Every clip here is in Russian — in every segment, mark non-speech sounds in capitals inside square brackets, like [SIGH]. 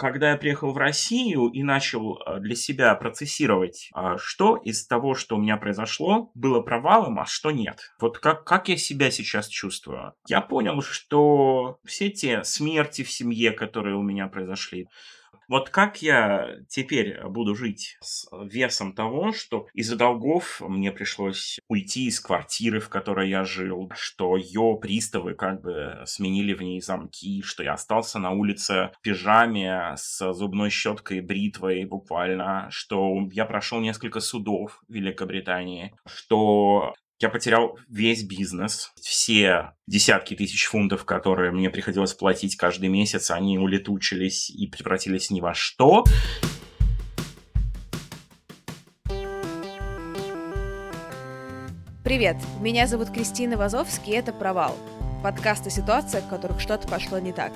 Когда я приехал в Россию и начал э, для себя процессировать, а, что из того, что у меня произошло, было провалом, а что нет. Вот как, как я себя сейчас чувствую. Я понял, что все те смерти в семье, которые у меня произошли, вот как я теперь буду жить с весом того, что из-за долгов мне пришлось уйти из квартиры, в которой я жил, что ее приставы как бы сменили в ней замки, что я остался на улице в пижаме с зубной щеткой и бритвой буквально, что я прошел несколько судов в Великобритании, что я потерял весь бизнес. Все десятки тысяч фунтов, которые мне приходилось платить каждый месяц, они улетучились и превратились ни во что. Привет, меня зовут Кристина Вазовский, и это «Провал» — подкаст о ситуациях, в которых что-то пошло не так.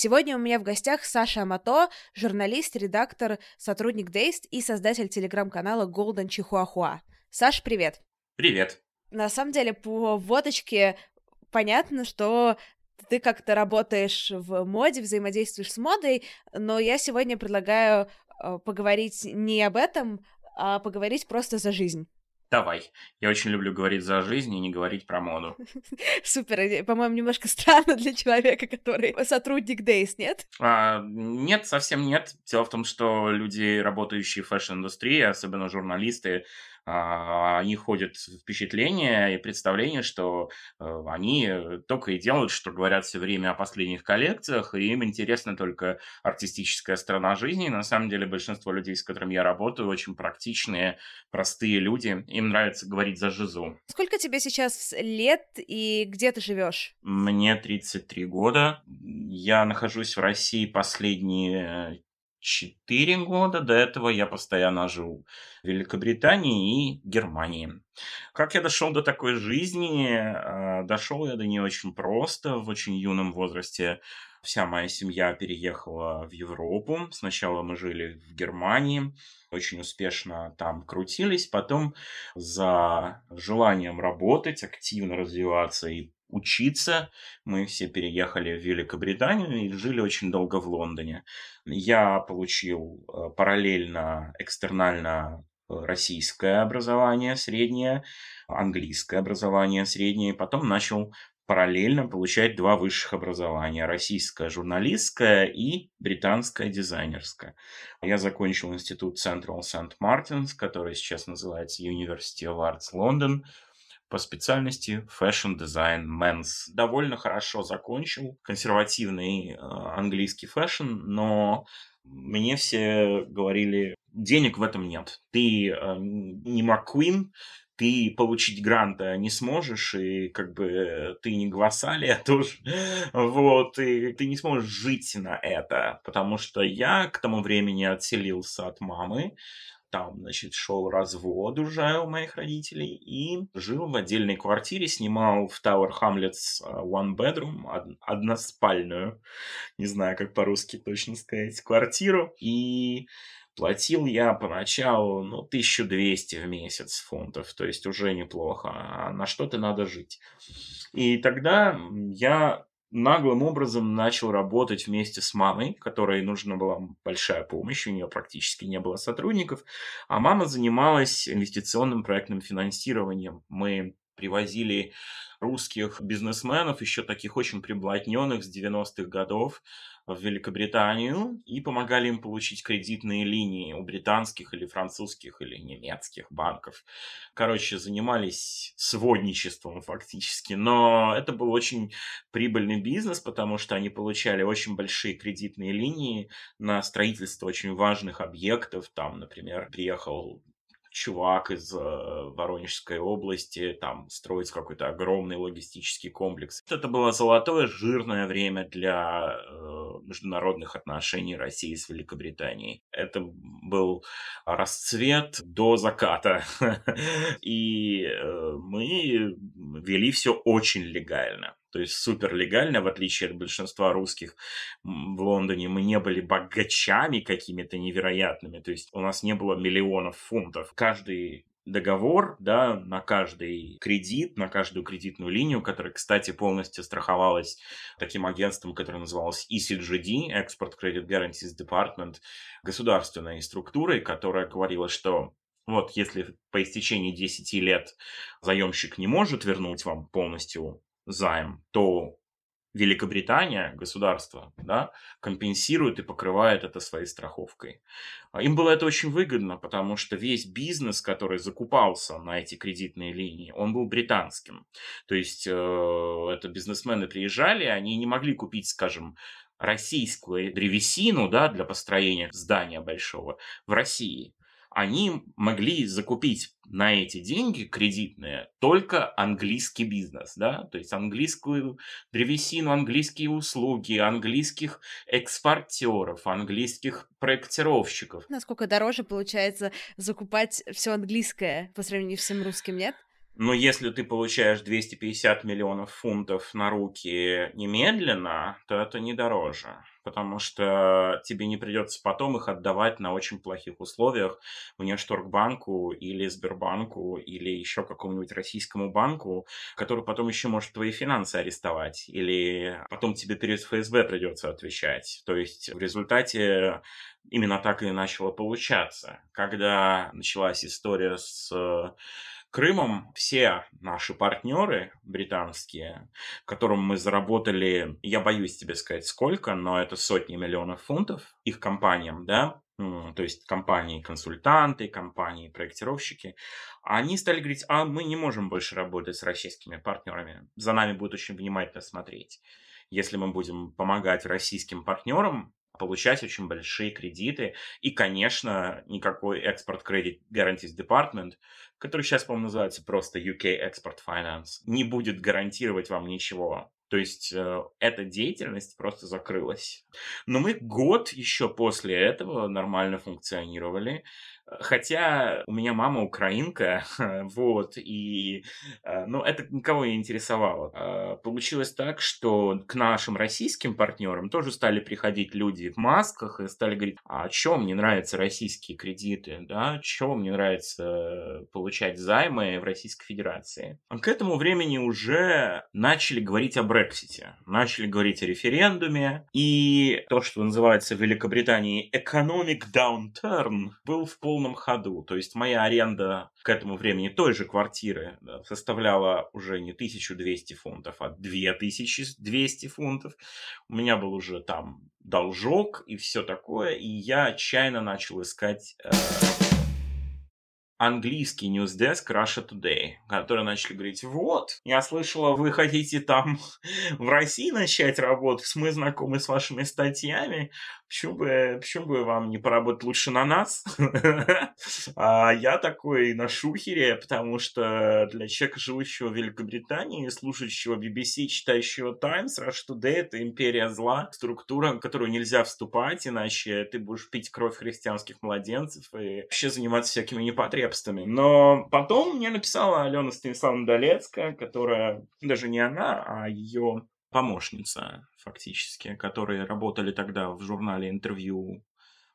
Сегодня у меня в гостях Саша Амато, журналист, редактор, сотрудник Дейст и создатель телеграм-канала Golden Чихуахуа. Саш, привет! Привет! На самом деле, по водочке понятно, что ты как-то работаешь в моде, взаимодействуешь с модой, но я сегодня предлагаю э, поговорить не об этом, а поговорить просто за жизнь. Давай. Я очень люблю говорить за жизнь и не говорить про моду. [LAUGHS] Супер. По-моему, немножко странно для человека, который сотрудник Dazed, нет? А, нет, совсем нет. Дело в том, что люди, работающие в fashion-индустрии, особенно журналисты, они ходят впечатление и представление, что э, они только и делают, что говорят все время о последних коллекциях, и им интересна только артистическая сторона жизни. На самом деле большинство людей, с которыми я работаю, очень практичные, простые люди. Им нравится говорить за жизу. Сколько тебе сейчас лет и где ты живешь? Мне 33 года. Я нахожусь в России последние 4 года. До этого я постоянно жил в Великобритании и Германии. Как я дошел до такой жизни? А, дошел я до нее очень просто, в очень юном возрасте. Вся моя семья переехала в Европу. Сначала мы жили в Германии, очень успешно там крутились. Потом за желанием работать, активно развиваться и учиться. Мы все переехали в Великобританию и жили очень долго в Лондоне. Я получил э, параллельно экстернально э, российское образование среднее, английское образование среднее, и потом начал параллельно получать два высших образования. Российское журналистское и британское дизайнерское. Я закончил институт Central St. Martins, который сейчас называется University of Arts London по специальности fashion design menswear. Довольно хорошо закончил консервативный э, английский fashion, но мне все говорили, денег в этом нет. Ты э, не МакКуин, ты получить гранта не сможешь, и как бы ты не Гвасалия [LAUGHS] тоже, вот, и ты не сможешь жить на это, потому что я к тому времени отселился от мамы, там, значит, шел развод уже у моих родителей и жил в отдельной квартире, снимал в Tower Hamlets э, one bedroom, од- односпальную, не знаю, как по-русски точно сказать, квартиру. И платил я поначалу, ну, 1200 в месяц фунтов, то есть уже неплохо, а на что-то надо жить. И тогда я наглым образом начал работать вместе с мамой, которой нужна была большая помощь, у нее практически не было сотрудников, а мама занималась инвестиционным проектным финансированием. Мы привозили русских бизнесменов, еще таких очень приблотненных с 90-х годов, в Великобританию и помогали им получить кредитные линии у британских или французских или немецких банков. Короче, занимались сводничеством фактически, но это был очень прибыльный бизнес, потому что они получали очень большие кредитные линии на строительство очень важных объектов. Там, например, приехал чувак из э, Воронежской области там строить какой-то огромный логистический комплекс. Это было золотое, жирное время для э, международных отношений России с Великобританией. Это был расцвет до заката. [LAUGHS] И э, мы вели все очень легально то есть супер легально, в отличие от большинства русских в Лондоне. Мы не были богачами какими-то невероятными, то есть у нас не было миллионов фунтов. Каждый договор, да, на каждый кредит, на каждую кредитную линию, которая, кстати, полностью страховалась таким агентством, которое называлось ECGD, Export Credit Guarantees Department, государственной структурой, которая говорила, что вот если по истечении 10 лет заемщик не может вернуть вам полностью займ, то Великобритания, государство, да, компенсирует и покрывает это своей страховкой. А им было это очень выгодно, потому что весь бизнес, который закупался на эти кредитные линии, он был британским. То есть э, это бизнесмены приезжали, они не могли купить, скажем, российскую древесину да, для построения здания большого в России они могли закупить на эти деньги кредитные только английский бизнес, да, то есть английскую древесину, английские услуги, английских экспортеров, английских проектировщиков. Насколько дороже получается закупать все английское по сравнению с всем русским, нет? Но если ты получаешь 250 миллионов фунтов на руки немедленно, то это не дороже, потому что тебе не придется потом их отдавать на очень плохих условиях Внешторгбанку или Сбербанку или еще какому-нибудь российскому банку, который потом еще может твои финансы арестовать, или потом тебе перед ФСБ придется отвечать. То есть в результате именно так и начало получаться. Когда началась история с Крымом все наши партнеры британские, которым мы заработали, я боюсь тебе сказать сколько, но это сотни миллионов фунтов их компаниям, да, то есть компании-консультанты, компании-проектировщики, они стали говорить, а мы не можем больше работать с российскими партнерами, за нами будут очень внимательно смотреть. Если мы будем помогать российским партнерам получать очень большие кредиты. И, конечно, никакой Export Credit Guarantees Department, который сейчас, по-моему, называется просто UK Export Finance, не будет гарантировать вам ничего. То есть э, эта деятельность просто закрылась. Но мы год еще после этого нормально функционировали. Хотя у меня мама украинка, [LAUGHS] вот, и, э, ну, это никого не интересовало. А, получилось так, что к нашим российским партнерам тоже стали приходить люди в масках и стали говорить, а чем мне нравятся российские кредиты, да, чем мне нравится получать займы в Российской Федерации. К этому времени уже начали говорить о Брексите, начали говорить о референдуме, и то, что называется в Великобритании economic downturn, был в полном полном ходу. То есть моя аренда к этому времени той же квартиры да, составляла уже не 1200 фунтов, а 2200 фунтов. У меня был уже там должок и все такое, и я отчаянно начал искать... Э английский ньюсдеск Russia Today, которые начали говорить, вот, я слышала, вы хотите там [LAUGHS] в России начать работать, мы знакомы с вашими статьями, почему бы, почему бы вам не поработать лучше на нас? [LAUGHS] а я такой на шухере, потому что для человека, живущего в Великобритании, слушающего BBC, читающего Times, Russia Today — это империя зла, структура, в которую нельзя вступать, иначе ты будешь пить кровь христианских младенцев и вообще заниматься всякими непотребствами. Но потом мне написала Алена Станиславовна Долецкая, которая, даже не она, а ее помощница, фактически, которые работали тогда в журнале интервью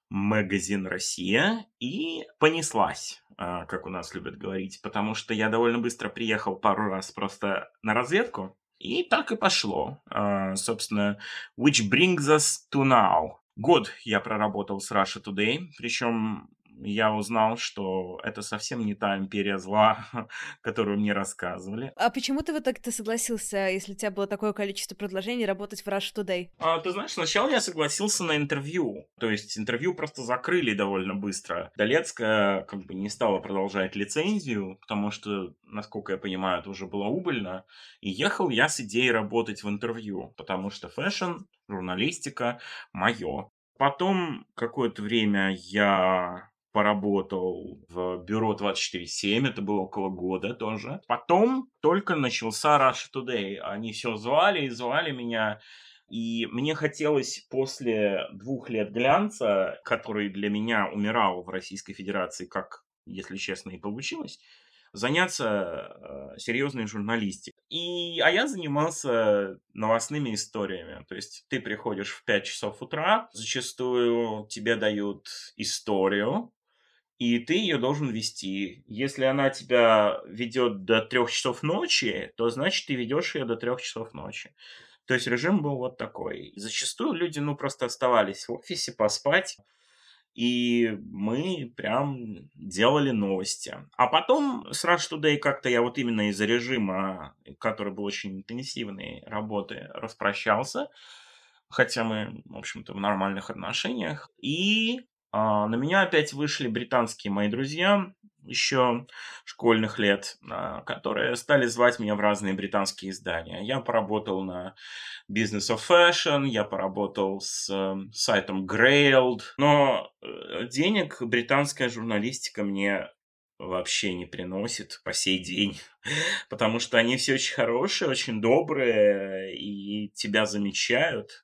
магазин «Россия» и понеслась, а, как у нас любят говорить, потому что я довольно быстро приехал пару раз просто на разведку, и так и пошло. А, собственно, which brings us to now. Год я проработал с Russia Today, причем я узнал, что это совсем не та империя зла, [LAUGHS] которую мне рассказывали. А почему ты в итоге-то согласился, если у тебя было такое количество предложений, работать в Rush Today? А, ты знаешь, сначала я согласился на интервью. То есть интервью просто закрыли довольно быстро. Долецкая как бы не стала продолжать лицензию, потому что, насколько я понимаю, это уже было убыльно. И ехал я с идеей работать в интервью, потому что fashion-журналистика — мое. Потом какое-то время я поработал в Buro 24/7, это было около года тоже. Потом только начался Russia Today. Они все звали и звали меня. И мне хотелось после двух лет глянца, который для меня умирал в Российской Федерации, как, если честно, и получилось, заняться э, серьезной журналистикой. И, а я занимался новостными историями. То есть ты приходишь в 5 часов утра, зачастую тебе дают историю, и ты ее должен вести. Если она тебя ведет до трех часов ночи, то значит ты ведешь ее до трех часов ночи. То есть режим был вот такой. Зачастую люди, ну, просто оставались в офисе поспать, и мы прям делали новости. А потом с Rush Today как-то я вот именно из-за режима, который был очень интенсивной работы, распрощался. Хотя мы, в общем-то, в нормальных отношениях. И а, на меня опять вышли британские мои друзья еще школьных лет, а, которые стали звать меня в разные британские издания. Я поработал на Business of Fashion, я поработал с эм, сайтом Grailed, но э, денег британская журналистика мне вообще не приносит по сей день, [LAUGHS] потому что они все очень хорошие, очень добрые и тебя замечают,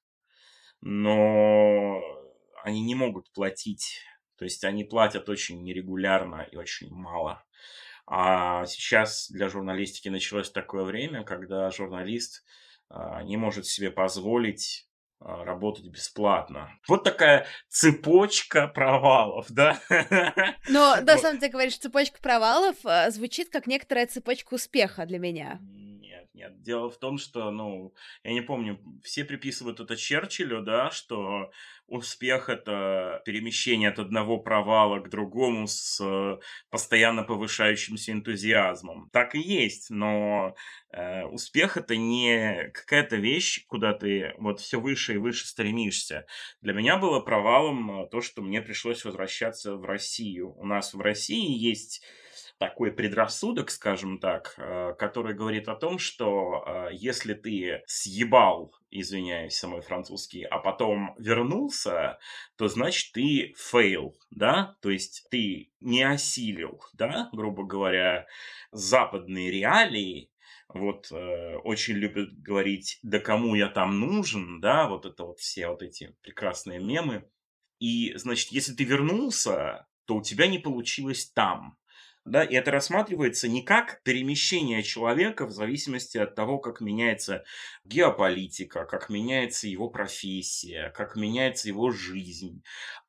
но они не могут платить. То есть они платят очень нерегулярно и очень мало. А сейчас для журналистики началось такое время, когда журналист а, не может себе позволить а, работать бесплатно. Вот такая цепочка провалов, да? Но, на самом деле, говоришь, цепочка провалов а, звучит как некоторая цепочка успеха для меня. Нет, дело в том, что, ну, я не помню, все приписывают это Черчиллю, да, что успех — это перемещение от одного провала к другому с постоянно повышающимся энтузиазмом. Так и есть, но э, успех — это не какая-то вещь, куда ты вот все выше и выше стремишься. Для меня было провалом э, то, что мне пришлось возвращаться в Россию. У нас в России есть такой предрассудок, скажем так, э, который говорит о том, что э, если ты съебал, извиняюсь, за мой французский, а потом вернулся, то значит ты fail, да, то есть ты не осилил, да, грубо говоря, западные реалии, вот э, очень любят говорить, да кому я там нужен, да, вот это вот все вот эти прекрасные мемы. И, значит, если ты вернулся, то у тебя не получилось там да, и это рассматривается не как перемещение человека в зависимости от того, как меняется геополитика, как меняется его профессия, как меняется его жизнь,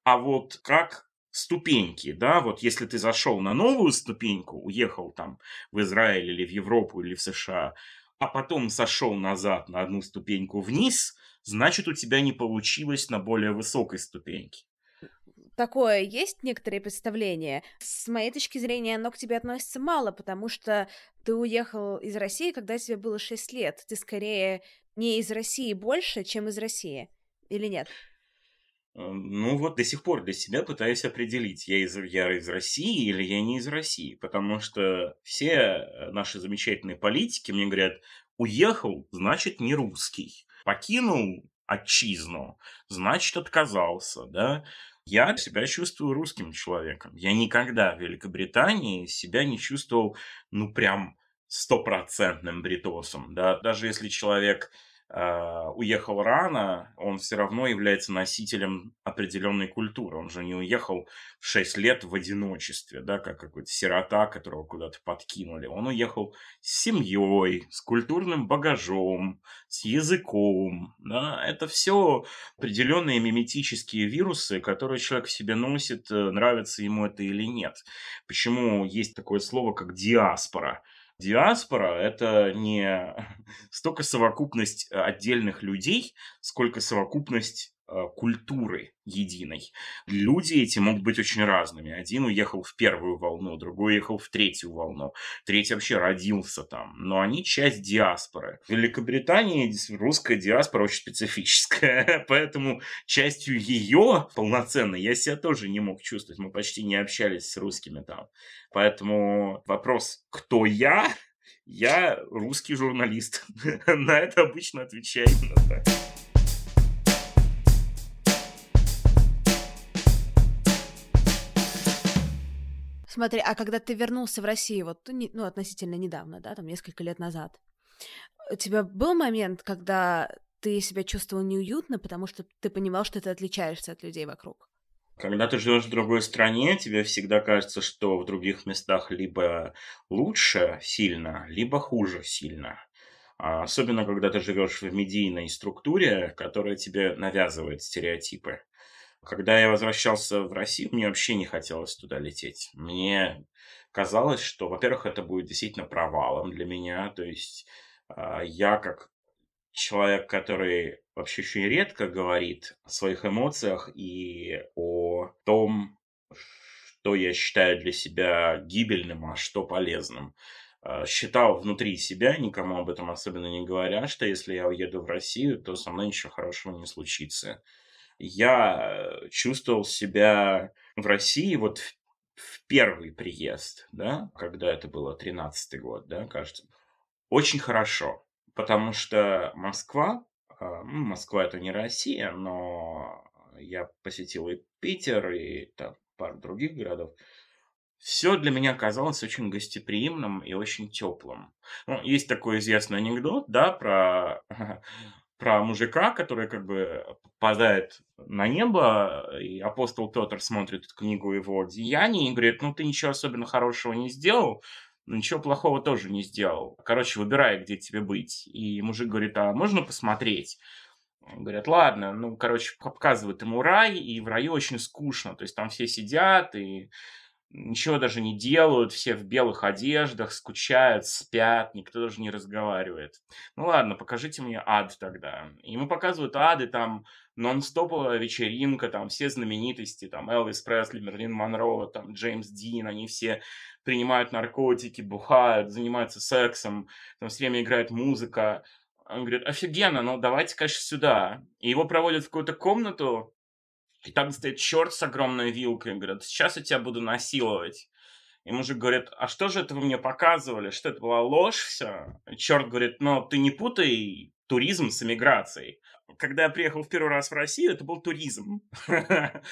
а вот как ступеньки, да, вот если ты зашел на новую ступеньку, уехал там в Израиль или в Европу или в США, а потом сошел назад на одну ступеньку вниз, значит у тебя не получилось на более высокой ступеньке такое есть некоторые представления. С моей точки зрения, оно к тебе относится мало, потому что ты уехал из России, когда тебе было 6 лет. Ты скорее не из России больше, чем из России. Или нет? ну вот до сих пор для себя пытаюсь определить, я из, я из России или я не из России. Потому что все э, наши замечательные политики мне говорят, уехал, значит не русский. Покинул отчизну, значит отказался, да. Я себя чувствую русским человеком. Я никогда в Великобритании себя не чувствовал, ну, прям стопроцентным бритосом, да. Даже если человек уехал рано, он все равно является носителем определенной культуры. Он же не уехал в 6 лет в одиночестве, да, как какой-то сирота, которого куда-то подкинули. Он уехал с семьей, с культурным багажом, с языком. Да. Это все определенные миметические вирусы, которые человек в себе носит, э, нравится ему это или нет. Почему есть такое слово, как диаспора – Диаспора – это не [LAUGHS] столько совокупность э, отдельных людей, сколько совокупность культуры единой. Люди эти могут быть очень разными. Один уехал в первую волну, другой уехал в третью волну, третий вообще родился там. Но они часть диаспоры. В Великобритании русская диаспора очень специфическая, [LAUGHS] поэтому частью ее полноценной я себя тоже не мог чувствовать. Мы почти не общались с русскими там. Поэтому вопрос, кто я? Я русский журналист. [LAUGHS] На это обычно отвечаю Смотри, а когда ты вернулся в Россию, вот, ну, ну, относительно недавно, да, там, несколько лет назад, у тебя был момент, когда ты себя чувствовал неуютно, потому что ты понимал, что ты отличаешься от людей вокруг? Когда ты живешь в другой стране, тебе всегда кажется, что в других местах либо лучше сильно, либо хуже сильно. А особенно, когда ты живешь в медийной структуре, которая тебе навязывает стереотипы. Когда я возвращался в Россию, мне вообще не хотелось туда лететь. Мне казалось, что, во-первых, это будет действительно провалом для меня. То есть а, я как человек, который вообще очень редко говорит о своих эмоциях и о том, что я считаю для себя гибельным, а что полезным. А, считал внутри себя, никому об этом особенно не говоря, что если я уеду в Россию, то со мной ничего хорошего не случится я чувствовал себя в России вот в, в первый приезд, да, когда это было 13-й год, да, кажется, очень хорошо, потому что Москва, а, ну, Москва это не Россия, но я посетил и Питер, и там пару других городов, все для меня казалось очень гостеприимным и очень теплым. Ну, есть такой известный анекдот, да, про [LAUGHS] про мужика, который как бы попадает на небо, и апостол Петр смотрит книгу его деяний и говорит, ну ты ничего особенно хорошего не сделал, но ничего плохого тоже не сделал. Короче, выбирай, где тебе быть. И мужик говорит, а можно посмотреть? Говорят, ладно, ну, короче, показывают ему рай, и в раю очень скучно, то есть там все сидят, и ничего даже не делают, все в белых одеждах, скучают, спят, никто даже не разговаривает. Ну ладно, покажите мне ад тогда. И ему показывают ады, там нон-стоповая вечеринка, там все знаменитости, там Элвис Пресли, Мерлин Монро, там Джеймс Дин, они все принимают наркотики, бухают, занимаются сексом, там все время играет музыка. Он говорит, офигенно, ну давайте, конечно, сюда. И его проводят в какую-то комнату, и там стоит черт с огромной вилкой. Говорят, сейчас я тебя буду насиловать. И мужик говорит, а что же это вы мне показывали? Что это была ложь все? Черт говорит, ну ты не путай туризм с эмиграцией. Когда я приехал в первый раз в Россию, это был туризм. [LAUGHS] То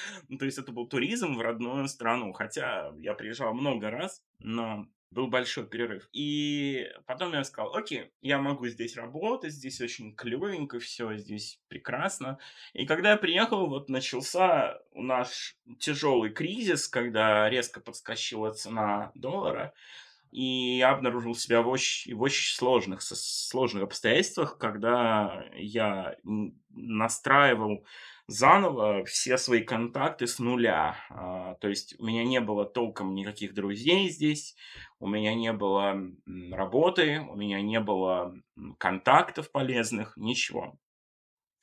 есть это был туризм в родную страну. Хотя я приезжал много раз, но был большой перерыв. И потом я сказал, окей, я могу здесь работать, здесь очень клевенько все, здесь прекрасно. И когда я приехал, вот начался у нас тяжелый кризис, когда резко подскочила цена доллара. И я обнаружил себя в очень, в очень сложных, сложных обстоятельствах, когда я настраивал заново все свои контакты с нуля. А, то есть у меня не было толком никаких друзей здесь, у меня не было работы, у меня не было контактов полезных, ничего.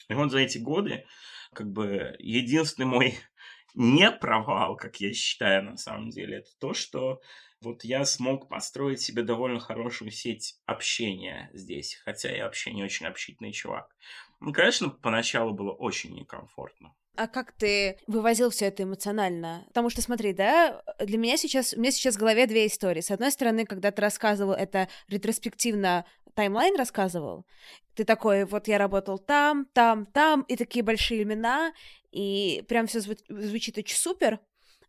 И вот за эти годы, как бы, единственный мой [LAUGHS] не провал, как я считаю на самом деле, это то, что вот я смог построить себе довольно хорошую сеть общения здесь, хотя я вообще не очень общительный чувак. Ну, конечно, поначалу было очень некомфортно. А как ты вывозил все это эмоционально? Потому что, смотри, да, для меня сейчас, у меня сейчас в голове две истории. С одной стороны, когда ты рассказывал это ретроспективно, таймлайн рассказывал, ты такой, вот я работал там, там, там, и такие большие имена, и прям все зву- звучит очень супер,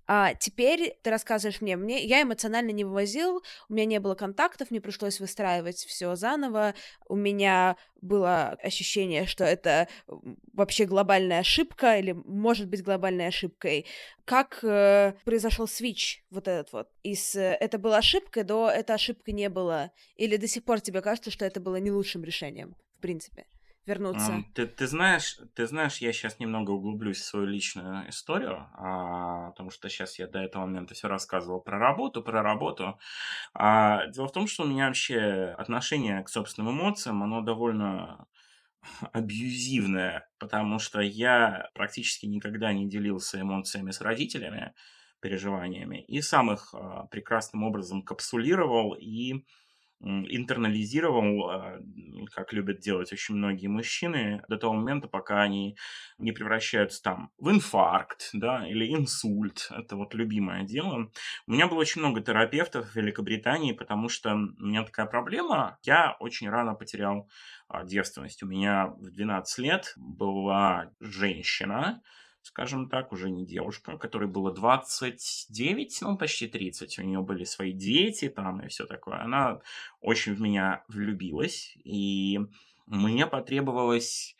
а теперь ты рассказываешь мне, мне я эмоционально не вывозил, у меня не было контактов, мне пришлось выстраивать все заново, у меня было ощущение, что это вообще глобальная ошибка или может быть глобальной ошибкой. Как э, произошел свич вот этот вот? Из э, это была ошибкой до это ошибкой не было? Или до сих пор тебе кажется, что это было не лучшим решением, в принципе? Вернуться. Ты, ты знаешь, ты знаешь, я сейчас немного углублюсь в свою личную историю, а, потому что сейчас я до этого момента все рассказывал про работу, про работу. А, дело в том, что у меня вообще отношение к собственным эмоциям, оно довольно [LAUGHS] абьюзивное, потому что я практически никогда не делился эмоциями с родителями, переживаниями, и сам их а, прекрасным образом капсулировал и интернализировал, а, как любят делать очень многие мужчины, до того момента, пока они не превращаются там в инфаркт, да, или инсульт. Это вот любимое дело. У меня было очень много терапевтов в Великобритании, потому что у меня такая проблема. Я очень рано потерял а, девственность. У меня в 12 лет была женщина, скажем так, уже не девушка, которой было 29, ну, почти 30. У нее были свои дети там и все такое. Она очень в меня влюбилась, и мне потребовалось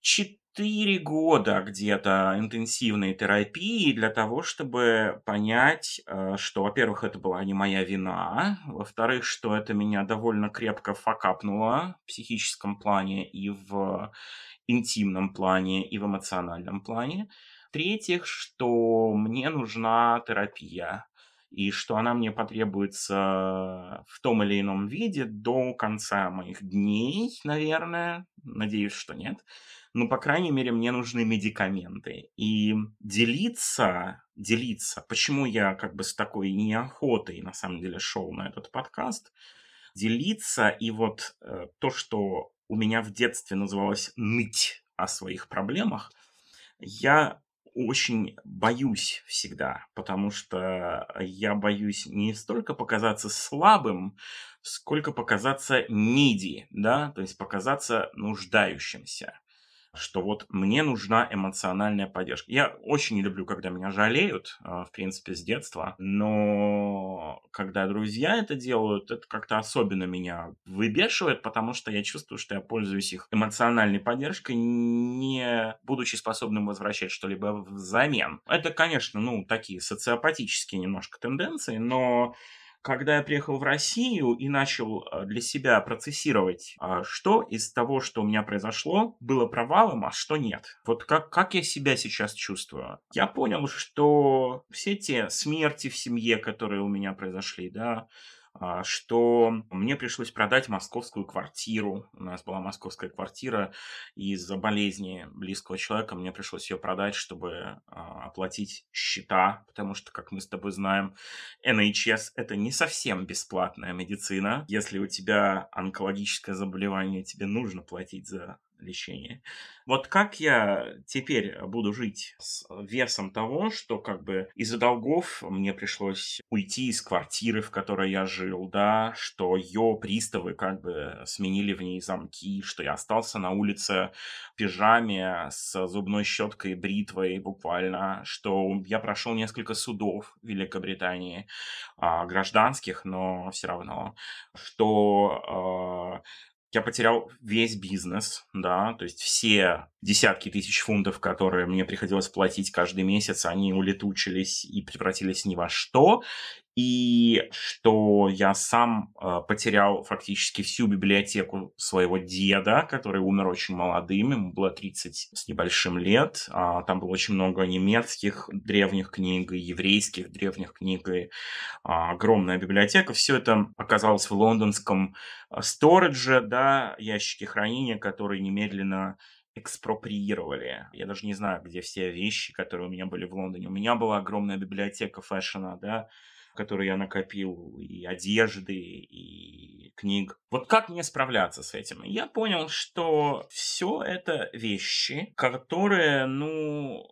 4 года где-то интенсивной терапии для того, чтобы понять, э, что, во-первых, это была не моя вина, во-вторых, что это меня довольно крепко факапнуло в психическом плане и в интимном плане и в эмоциональном плане. В-третьих, что мне нужна терапия и что она мне потребуется в том или ином виде до конца моих дней, наверное. Надеюсь, что нет. Но, по крайней мере, мне нужны медикаменты. И делиться, делиться, почему я как бы с такой неохотой, на самом деле, шел на этот подкаст, делиться и вот э, то, что у меня в детстве называлось ныть о своих проблемах, я очень боюсь всегда, потому что я боюсь не столько показаться слабым, сколько показаться неди, да, то есть показаться нуждающимся что вот мне нужна эмоциональная поддержка. Я очень не люблю, когда меня жалеют, а, в принципе, с детства, но когда друзья это делают, это как-то особенно меня выбешивает, потому что я чувствую, что я пользуюсь их эмоциональной поддержкой, не будучи способным возвращать что-либо взамен. Это, конечно, ну, такие социопатические немножко тенденции, но когда я приехал в Россию и начал э, для себя процессировать, а, что из того, что у меня произошло, было провалом, а что нет. Вот как, как я себя сейчас чувствую. Я понял, что все те смерти в семье, которые у меня произошли, да, что мне пришлось продать московскую квартиру. У нас была московская квартира, и из-за болезни близкого человека мне пришлось ее продать, чтобы а, оплатить счета, потому что, как мы с тобой знаем, NHS – это не совсем бесплатная медицина. Если у тебя онкологическое заболевание, тебе нужно платить за лечение. Вот как я теперь буду жить с весом того, что как бы из-за долгов мне пришлось уйти из квартиры, в которой я жил, да, что ее приставы как бы сменили в ней замки, что я остался на улице в пижаме с зубной щеткой и бритвой буквально, что я прошел несколько судов в Великобритании, а, гражданских, но все равно, что а, я потерял весь бизнес, да, то есть все десятки тысяч фунтов, которые мне приходилось платить каждый месяц, они улетучились и превратились ни во что и что я сам э, потерял фактически всю библиотеку своего деда, который умер очень молодым, ему было 30 с небольшим лет. А, там было очень много немецких древних книг, и еврейских древних книг, и а, огромная библиотека. Все это оказалось в лондонском э, сторидже, да, ящике хранения, которые немедленно экспроприировали. Я даже не знаю, где все вещи, которые у меня были в Лондоне. У меня была огромная библиотека фэшена, да, которые я накопил, и одежды, и книг. Вот как мне справляться с этим? Я понял, что все это вещи, которые, ну,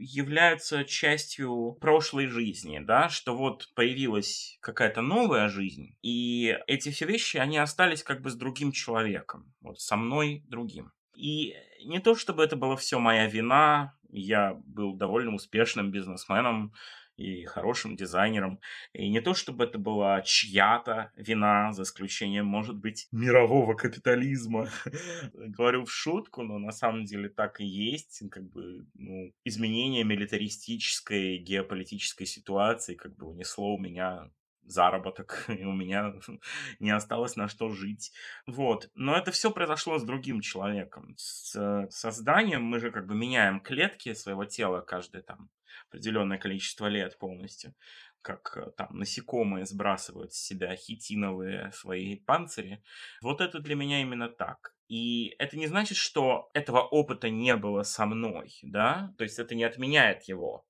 являются частью прошлой жизни, да, что вот появилась какая-то новая жизнь, и эти все вещи, они остались как бы с другим человеком, вот со мной другим. И не то чтобы это была все моя вина, я был довольно успешным бизнесменом, и хорошим дизайнером. И не то, чтобы это была чья-то вина, за исключением, может быть, мирового капитализма. [LAUGHS] Говорю в шутку, но на самом деле так и есть. Как бы, ну, изменение милитаристической геополитической ситуации как бы унесло у меня заработок, [LAUGHS] и у меня [LAUGHS] не осталось на что жить. Вот. Но это все произошло с другим человеком. С созданием мы же как бы меняем клетки своего тела каждый там определенное количество лет полностью, как э, там насекомые сбрасывают с себя хитиновые свои панцири. Вот это для меня именно так. И это не значит, что этого опыта не было со мной, да? То есть это не отменяет его.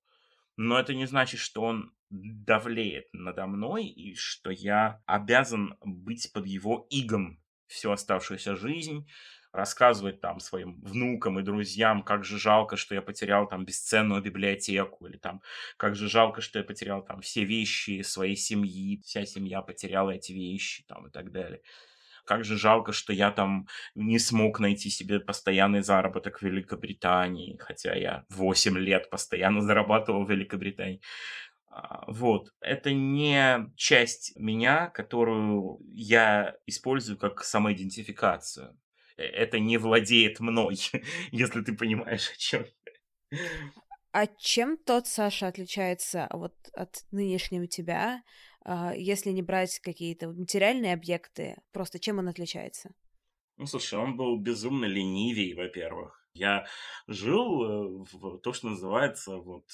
Но это не значит, что он давлеет надо мной и что я обязан быть под его игом всю оставшуюся жизнь, рассказывать там своим внукам и друзьям, как же жалко, что я потерял там бесценную библиотеку, или там, как же жалко, что я потерял там все вещи своей семьи, вся семья потеряла эти вещи, там, и так далее. Как же жалко, что я там не смог найти себе постоянный заработок в Великобритании, хотя я 8 лет постоянно зарабатывал в Великобритании. А, вот. Это не часть меня, которую я использую как самоидентификацию. Э, это не владеет мной, [LAUGHS] если ты понимаешь, о чем. А чем тот Саша отличается вот от нынешнего тебя, а, если не брать какие-то материальные объекты? Просто чем он отличается? Ну, слушай, он был безумно ленивей, во-первых. Я жил э, в то, что называется вот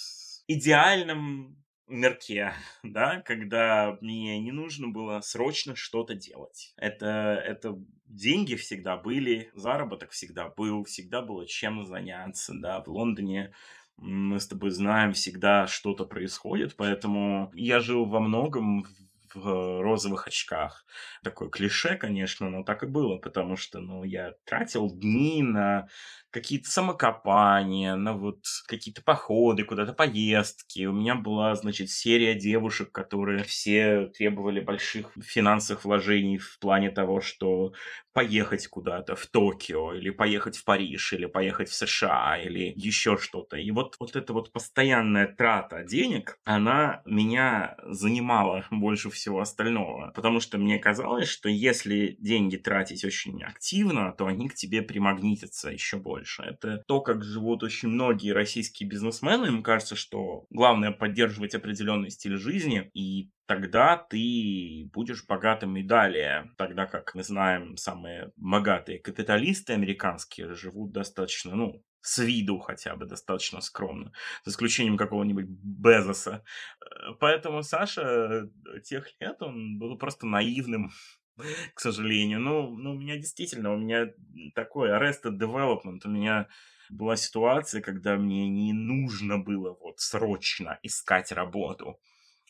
идеальном мерке, [LAUGHS] да, когда мне не нужно было срочно что-то делать. Это, это деньги всегда были, заработок всегда был, всегда было чем заняться, да, в Лондоне мы с тобой знаем, всегда что-то происходит, поэтому я жил во многом в розовых очках. Такое клише, конечно, но так и было, потому что, ну, я тратил дни на какие-то самокопания, на вот какие-то походы, куда-то поездки. У меня была, значит, серия девушек, которые все требовали больших финансовых вложений в плане того, что поехать куда-то в Токио, или поехать в Париж, или поехать в США, или еще что-то. И вот, вот эта вот постоянная трата денег, она меня занимала [LAUGHS] больше всего остального. Потому что мне казалось, что если деньги тратить очень активно, то они к тебе примагнитятся еще больше. Это то, как живут очень многие российские бизнесмены. Им кажется, что главное поддерживать определенный стиль жизни, и тогда ты будешь богатым и далее. Тогда как мы знаем, самые богатые капиталисты американские живут достаточно, ну, с виду хотя бы достаточно скромно, за исключением какого-нибудь Безоса. Э, поэтому Саша тех лет, он был просто наивным, [LAUGHS] к сожалению. Ну, ну, у меня действительно, у меня такой arrested development, у меня была ситуация, когда мне не нужно было вот срочно искать работу.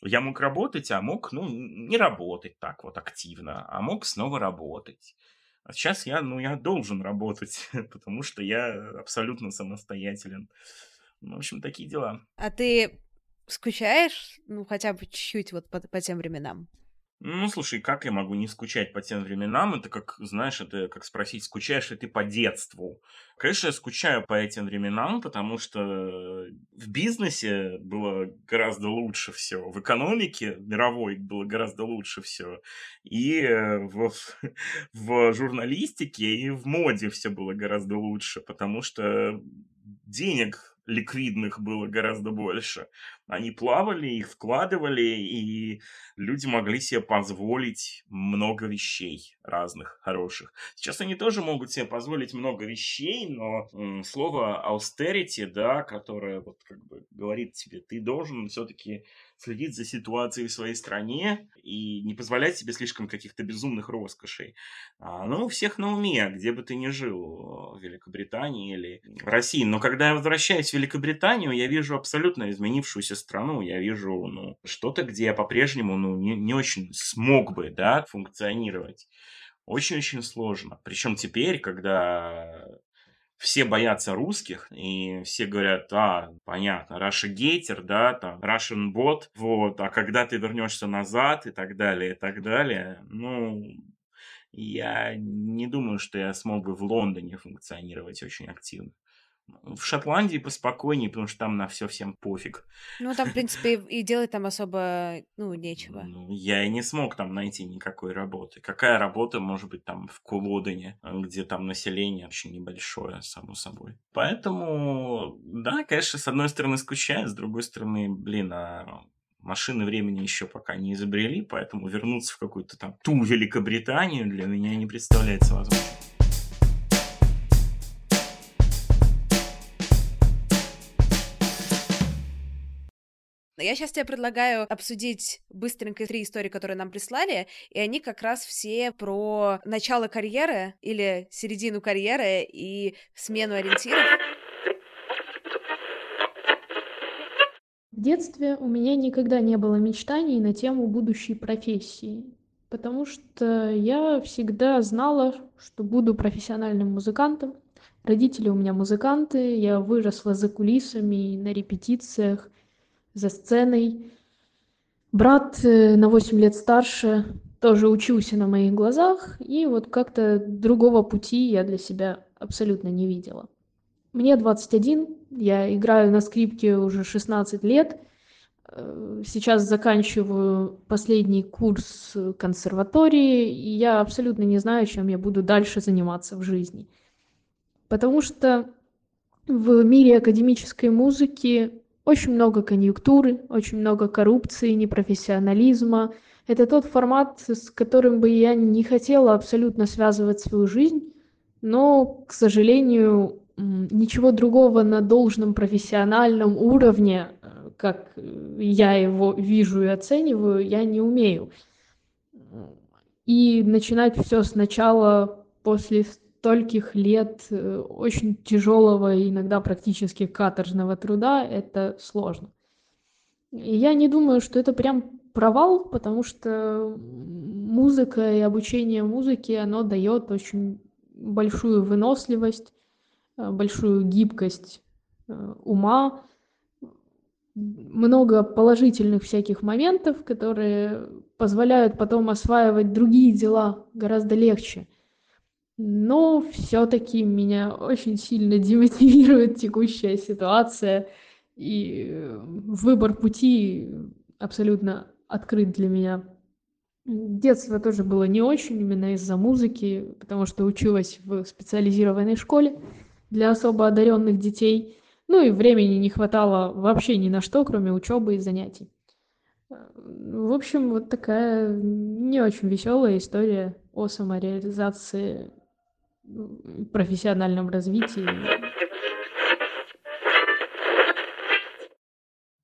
Я мог работать, а мог, ну, не работать так вот активно, а мог снова работать. А сейчас я, ну, я должен работать, [LAUGHS] потому что я абсолютно самостоятелен. Ну, в общем, такие дела. А ты скучаешь, ну, хотя бы чуть-чуть вот по, по тем временам? Ну, слушай, как я могу не скучать по тем временам? Это как, знаешь, это как спросить, скучаешь ли ты по детству? Конечно, я скучаю по этим временам, потому что в бизнесе было гораздо лучше все, в экономике мировой было гораздо лучше все, и в, [LAUGHS] в журналистике, и в моде все было гораздо лучше, потому что денег ликвидных было гораздо больше. Они плавали, их вкладывали, и люди могли себе позволить много вещей разных, хороших. Сейчас они тоже могут себе позволить много вещей, но м, слово austerity, да, которое вот как бы говорит тебе, ты должен все-таки следить за ситуацией в своей стране и не позволять себе слишком каких-то безумных роскошей. А, ну, у всех на уме, где бы ты ни жил, в Великобритании или в России. Но когда я возвращаюсь в Великобританию, я вижу абсолютно изменившуюся страну, я вижу, ну, что-то, где я по-прежнему, ну, не, не очень смог бы, да, функционировать. Очень-очень сложно. Причем теперь, когда все боятся русских, и все говорят, а, понятно, Russia Gator, да, там, Russian bot, вот, а когда ты вернешься назад и так далее, и так далее, ну, я не думаю, что я смог бы в Лондоне функционировать очень активно. В Шотландии поспокойнее, потому что там на все всем пофиг. Ну, там, в принципе, и делать там особо, ну, нечего. Ну, я и не смог там найти никакой работы. Какая работа может быть там в Кулодене, где там население очень небольшое, само собой. Поэтому, да, конечно, с одной стороны скучаю, с другой стороны, блин, а машины времени еще пока не изобрели, поэтому вернуться в какую-то там ту Великобританию для меня не представляется возможным. Я сейчас тебе предлагаю обсудить быстренько три истории, которые нам прислали, и они как раз все про начало карьеры или середину карьеры и смену ориентиров. В детстве у меня никогда не было мечтаний на тему будущей профессии, потому что я всегда знала, что буду профессиональным музыкантом. Родители у меня музыканты, я выросла за кулисами, на репетициях, за сценой. Брат э, на 8 лет старше тоже учился на моих глазах, и вот как-то другого пути я для себя абсолютно не видела. Мне 21, я играю на скрипке уже 16 лет. Э, сейчас заканчиваю последний курс консерватории, и я абсолютно не знаю, чем я буду дальше заниматься в жизни. Потому что в мире академической музыки очень много конъюнктуры, очень много коррупции, непрофессионализма. Это тот формат, с которым бы я не хотела абсолютно связывать свою жизнь, но, к сожалению, ничего другого на должном профессиональном уровне, э, как я его вижу и оцениваю, я не умею. И начинать все сначала после стольких лет э, очень тяжелого и иногда практически каторжного труда это сложно. И я не думаю, что это прям провал, потому что музыка и обучение музыке, оно дает очень большую выносливость, э, большую гибкость э, ума, много положительных всяких моментов, которые позволяют потом осваивать другие дела гораздо легче – но все-таки меня очень сильно [LAUGHS] демотивирует текущая ситуация, и э, выбор пути абсолютно открыт для меня. Детство тоже было не очень, именно из-за музыки, потому что училась в специализированной школе для особо одаренных детей. Ну и времени не хватало вообще ни на что, кроме учебы и занятий. В общем, вот такая не очень веселая история о самореализации профессиональном развитии.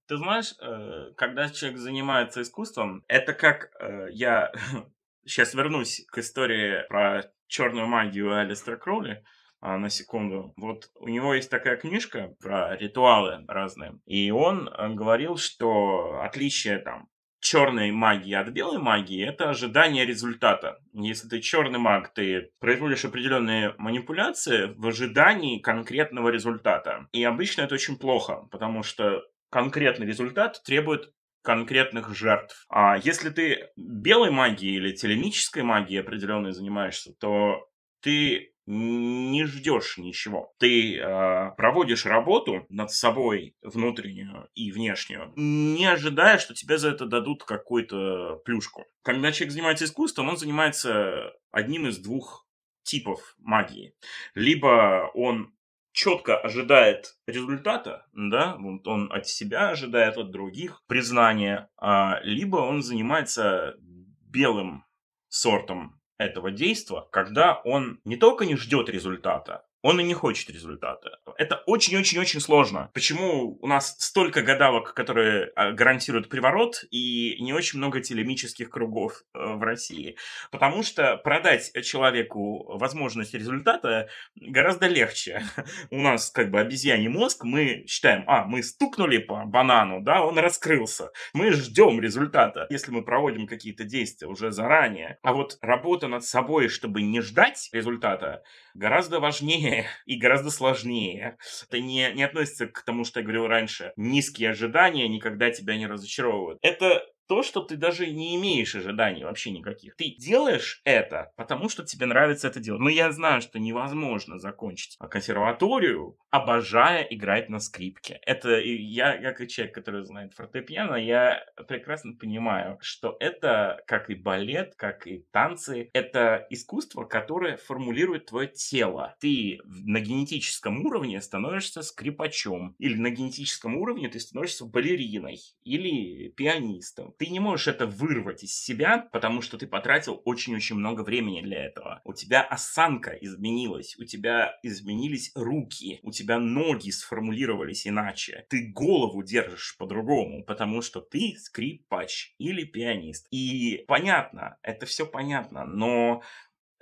Ты знаешь, э, когда человек занимается искусством, это как э, я [LAUGHS] сейчас вернусь к истории про черную магию Алистера Кроули а, на секунду. Вот у него есть такая книжка про ритуалы разные, и он э, говорил, что отличие там черной магии от белой магии – это ожидание результата. Если ты черный маг, ты производишь определенные манипуляции в ожидании конкретного результата. И обычно это очень плохо, потому что конкретный результат требует конкретных жертв. А если ты белой магией или телемической магией определенной занимаешься, то ты не ждешь ничего. Ты э, проводишь работу над собой внутреннюю и внешнюю, не ожидая, что тебе за это дадут какую-то плюшку. Когда человек занимается искусством, он занимается одним из двух типов магии. Либо он четко ожидает результата, да, он от себя ожидает, от других признания, а, либо он занимается белым сортом этого действия, когда он не только не ждет результата, он и не хочет результата. Это очень-очень-очень сложно. Почему у нас столько гадалок, которые а, гарантируют приворот, и не очень много телемических кругов э, в России? Потому что продать человеку возможность результата гораздо легче. [LAUGHS] У нас как бы обезьяний мозг, мы считаем, а, мы стукнули по банану, да, он раскрылся. Мы ждем результата, если мы проводим какие-то действия уже заранее. А вот работа над собой, чтобы не ждать результата, гораздо важнее [LAUGHS] и гораздо сложнее. Это не, не относится к тому, что я говорил раньше. Низкие ожидания никогда тебя не разочаровывают. Это то, что ты даже не имеешь ожиданий вообще никаких. Ты делаешь это, потому что тебе нравится это делать. Но я знаю, что невозможно закончить консерваторию, обожая играть на скрипке. Это я, как человек, который знает фортепиано, я прекрасно понимаю, что это, как и балет, как и танцы, это искусство, которое формулирует твое тело. Ты на генетическом уровне становишься скрипачом, или на генетическом уровне ты становишься балериной, или пианистом ты не можешь это вырвать из себя, потому что ты потратил очень-очень много времени для этого. У тебя осанка изменилась, у тебя изменились руки, у тебя ноги сформулировались иначе. Ты голову держишь по-другому, потому что ты скрипач или пианист. И понятно, это все понятно, но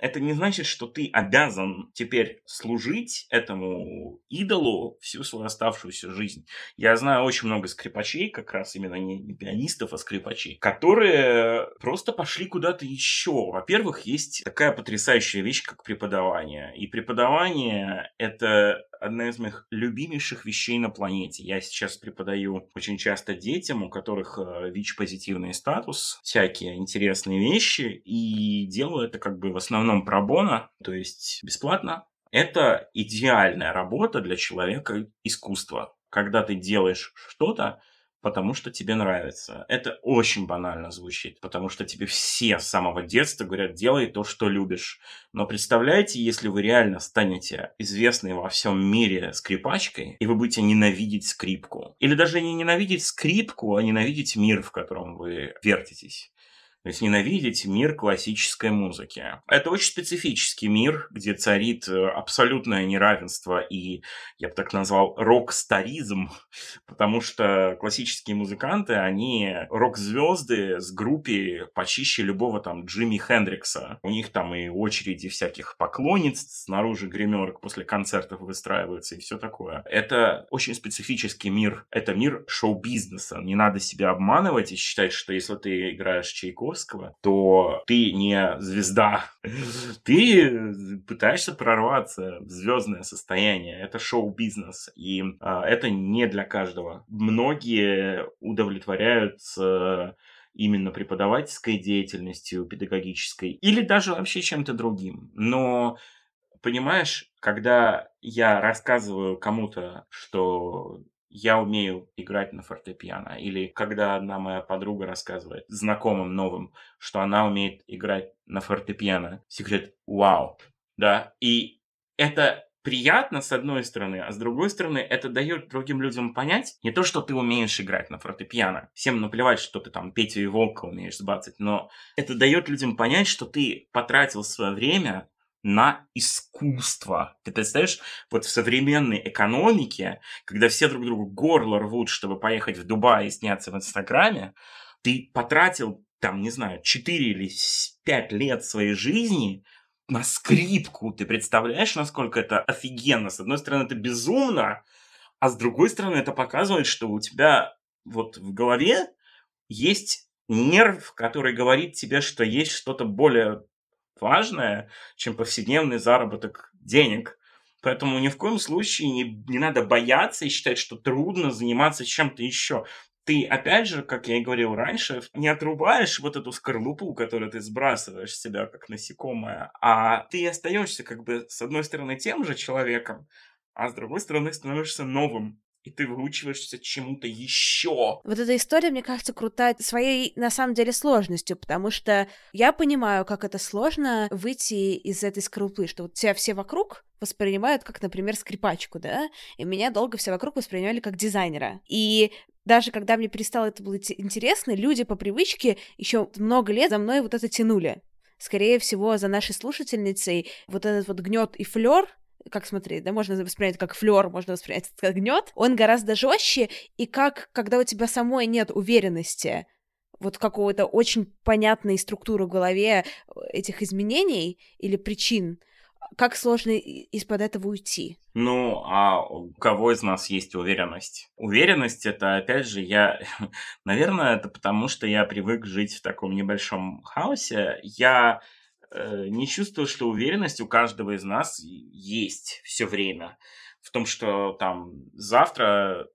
это не значит, что ты обязан теперь служить этому идолу всю свою оставшуюся жизнь. Я знаю очень много скрипачей, как раз именно не, не пианистов, а скрипачей, которые просто пошли куда-то еще. Во-первых, есть такая потрясающая вещь, как преподавание. И преподавание — это одна из моих любимейших вещей на планете. Я сейчас преподаю очень часто детям, у которых э, ВИЧ-позитивный статус, всякие интересные вещи, и делаю это как бы в основном пробона, то есть бесплатно. Это идеальная работа для человека искусства. Когда ты делаешь что-то, потому что тебе нравится. Это очень банально звучит, потому что тебе все с самого детства говорят, делай то, что любишь. Но представляете, если вы реально станете известной во всем мире скрипачкой, и вы будете ненавидеть скрипку. Или даже не ненавидеть скрипку, а ненавидеть мир, в котором вы вертитесь. Есть ненавидеть мир классической музыки. Это очень специфический мир, где царит э, абсолютное неравенство и, я бы так назвал, рок-старизм, [LAUGHS] потому что классические музыканты, они рок-звезды с группе почище любого там Джимми Хендрикса. У них там и очереди всяких поклонниц снаружи гримерок после концертов выстраиваются и все такое. Это очень специфический мир. Это мир шоу-бизнеса. Не надо себя обманывать и считать, что если ты играешь Чайко, Чайковского, то ты не звезда. [LAUGHS] Ты пытаешься прорваться в звездное состояние. Это шоу-бизнес. И а, это не для каждого. Многие удовлетворяются именно преподавательской деятельностью, педагогической, или даже вообще чем-то другим. Но понимаешь, когда я рассказываю кому-то, что я умею играть на фортепиано. Или когда одна моя подруга рассказывает знакомым новым, что она умеет играть на фортепиано. Секрет, вау, да. И это приятно, с одной стороны, а с другой стороны, это дает другим людям понять не то, что ты умеешь играть на фортепиано. Всем наплевать, что ты там Петю и Волка умеешь сбацать, но это дает людям понять, что ты потратил свое время на искусство. Ты представляешь, вот в современной экономике, когда все друг другу горло рвут, чтобы поехать в Дубай и сняться в Инстаграме, ты потратил, там, не знаю, 4 или 5 лет своей жизни на скрипку. Ты представляешь, насколько это офигенно? С одной стороны, это безумно, а с другой стороны, это показывает, что у тебя вот в голове есть нерв, который говорит тебе, что есть что-то более важное, чем повседневный заработок денег. Поэтому ни в коем случае не, не надо бояться и считать, что трудно заниматься чем-то еще. Ты, опять же, как я и говорил раньше, не отрубаешь вот эту скорлупу, которую ты сбрасываешь с себя как насекомое, а ты остаешься как бы с одной стороны тем же человеком, а с другой стороны становишься новым и ты выучиваешься чему-то еще. Вот эта история, мне кажется, крутая своей, на самом деле, сложностью, потому что я понимаю, как это сложно выйти из этой скорлупы, что вот тебя все вокруг воспринимают как, например, скрипачку, да, и меня долго все вокруг воспринимали как дизайнера. И даже когда мне перестало это было интересно, люди по привычке еще много лет за мной вот это тянули. Скорее всего, за нашей слушательницей вот этот вот гнет и флер как смотри, да, можно воспринять как флер, можно воспринять [LAUGHS] как гнет, он гораздо жестче, и как, когда у тебя самой нет уверенности, вот какого-то очень понятной структуры в голове э, этих изменений или причин, как сложно из-под этого уйти? Ну, а у кого из нас есть уверенность? Уверенность это, опять же, я... [LAUGHS] Наверное, это потому, что я привык жить в таком небольшом хаосе. Я не чувствую, что уверенность у каждого из нас есть все время. В том, что там завтра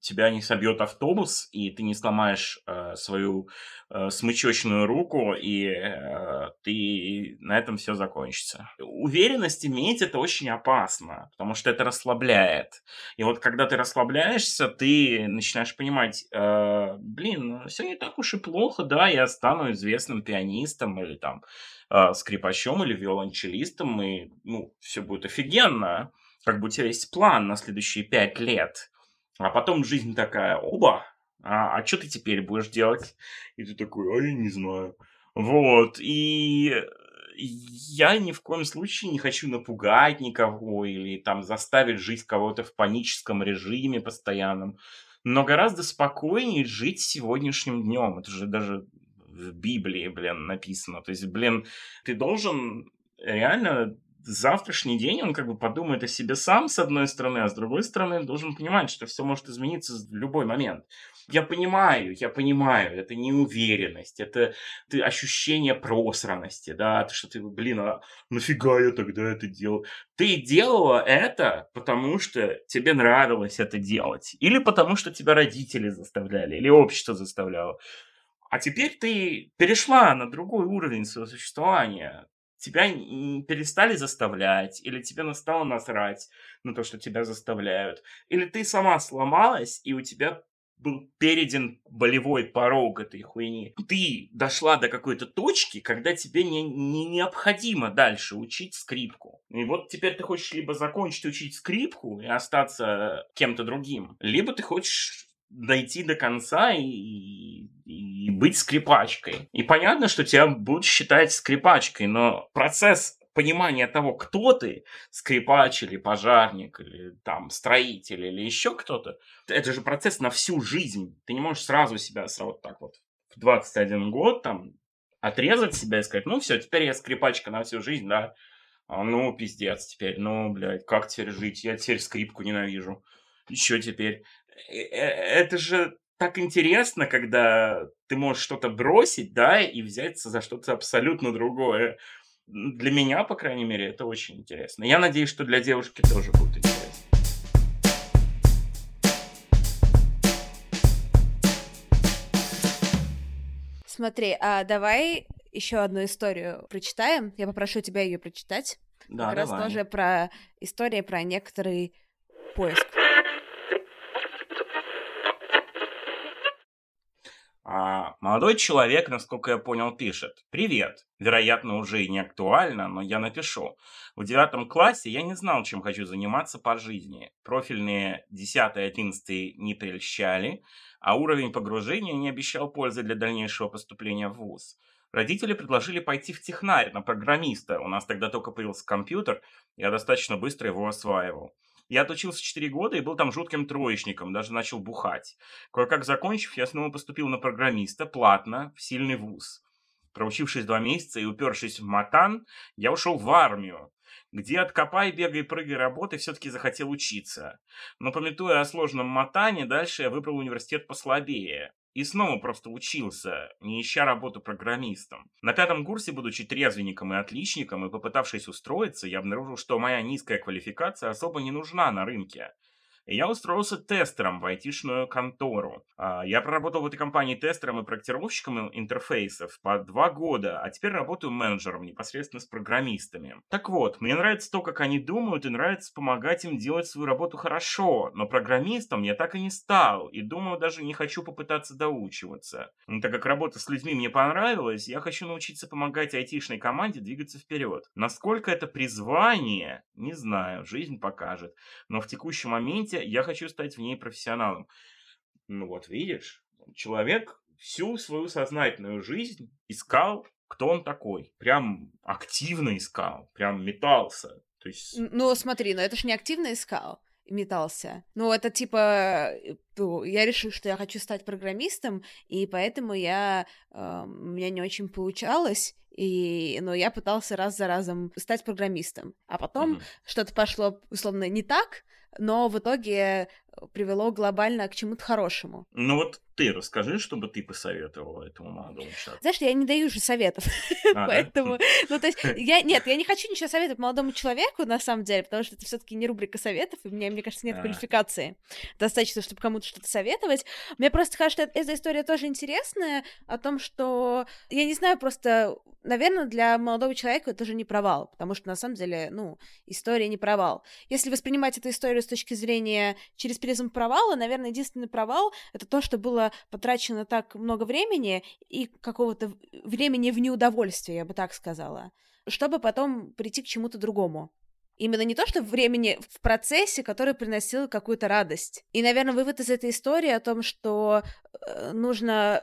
тебя не собьет автобус, и ты не сломаешь э, свою э, смычочную руку, и э, ты на этом все закончится. Уверенность иметь это очень опасно, потому что это расслабляет. И вот когда ты расслабляешься, ты начинаешь понимать, э, блин, все не так уж и плохо, да, я стану известным пианистом или там э, скрипачом или виолончелистом, и ну, все будет офигенно. Как бы у тебя есть план на следующие пять лет а потом жизнь такая, оба, а, а что ты теперь будешь делать? И ты такой, а я не знаю. Вот, и я ни в коем случае не хочу напугать никого или там заставить жить кого-то в паническом режиме постоянном, но гораздо спокойнее жить сегодняшним днем. Это же даже в Библии, блин, написано. То есть, блин, ты должен реально завтрашний день он как бы подумает о себе сам, с одной стороны, а с другой стороны должен понимать, что все может измениться в любой момент. Я понимаю, я понимаю, это неуверенность, это ты, ощущение просранности, да, что ты, блин, а нафига я тогда это делал? Ты делала это, потому что тебе нравилось это делать, или потому что тебя родители заставляли, или общество заставляло. А теперь ты перешла на другой уровень своего существования тебя перестали заставлять, или тебе настало насрать на то, что тебя заставляют, или ты сама сломалась, и у тебя был перейден болевой порог этой хуйни. Ты дошла до какой-то точки, когда тебе не, не необходимо дальше учить скрипку. И вот теперь ты хочешь либо закончить учить скрипку и остаться кем-то другим, либо ты хочешь дойти до конца и, и быть скрипачкой. И понятно, что тебя будут считать скрипачкой, но процесс понимания того, кто ты, скрипач или пожарник, или там строитель, или еще кто-то, это же процесс на всю жизнь. Ты не можешь сразу себя вот так вот в 21 год там отрезать себя и сказать, ну все, теперь я скрипачка на всю жизнь, да. А, ну, пиздец теперь, ну, блядь, как теперь жить? Я теперь скрипку ненавижу. Еще теперь. Э, э, это же так интересно, когда ты можешь что-то бросить, да, и взяться за что-то абсолютно другое. Для меня, по крайней мере, это очень интересно. Я надеюсь, что для девушки тоже будет интересно. Смотри, а давай еще одну историю прочитаем. Я попрошу тебя ее прочитать. Да, как давай. раз тоже про история про некоторый поиск. А, молодой человек, насколько я понял, пишет. Привет. Вероятно, уже и не актуально, но я напишу. В девятом классе я не знал, чем хочу заниматься по жизни. Профильные 10 и 11 не прельщали, а уровень погружения не обещал пользы для дальнейшего поступления в ВУЗ. Родители предложили пойти в технарь на программиста. У нас тогда только появился компьютер, я достаточно быстро его осваивал. Я отучился 4 года и был там жутким троечником, даже начал бухать. Кое-как закончив, я снова поступил на программиста, платно, в сильный вуз. Проучившись два месяца и упершись в матан, я ушел в армию, где от копай, бегай, прыгай работы все-таки захотел учиться. Но пометуя о сложном матане, дальше я выбрал университет послабее. И снова просто учился, не ища работу программистом. На пятом курсе, будучи трезвенником и отличником и попытавшись устроиться, я обнаружил, что моя низкая квалификация особо не нужна на рынке я устроился тестером в айтишную контору. А, я проработал в этой компании тестером и проектировщиком интерфейсов по два года, а теперь работаю менеджером непосредственно с программистами. Так вот, мне нравится то, как они думают, и нравится помогать им делать свою работу хорошо, но программистом я так и не стал, и думаю, даже не хочу попытаться доучиваться. Но так как работа с людьми мне понравилась, я хочу научиться помогать айтишной команде двигаться вперед. Насколько это призвание, не знаю, жизнь покажет. Но в текущем моменте профессия, я хочу стать в ней профессионалом. Ну вот видишь, человек всю свою сознательную жизнь искал, кто он такой. Прям активно искал, прям метался. То есть... Ну, смотри, но это же не активно искал метался. Ну, это типа, э, я решил, что я хочу стать программистом, и поэтому я, э, у меня не очень получалось, и, но я пытался раз за разом стать программистом. А потом mm-hmm. что-то пошло, условно, не так, но в итоге привело глобально к чему-то хорошему. Ну вот ты расскажи, чтобы ты посоветовала этому молодому человеку. Знаешь, я не даю же советов, [LAUGHS] а, поэтому, [LAUGHS] ну то есть, я, нет, я не хочу ничего советовать молодому человеку, на самом деле, потому что это все таки не рубрика советов, и у меня, мне кажется, нет а. квалификации достаточно, чтобы кому-то что-то советовать. Мне просто кажется, что эта история тоже интересная, о том, что, я не знаю, просто, наверное, для молодого человека это тоже не провал, потому что, на самом деле, ну, история не провал. Если воспринимать эту историю с точки зрения через призм провала, наверное, единственный провал — это то, что было потрачено так много времени и какого-то времени в неудовольствие, я бы так сказала, чтобы потом прийти к чему-то другому. Именно не то, что времени в процессе, который приносил какую-то радость. И, наверное, вывод из этой истории о том, что э, нужно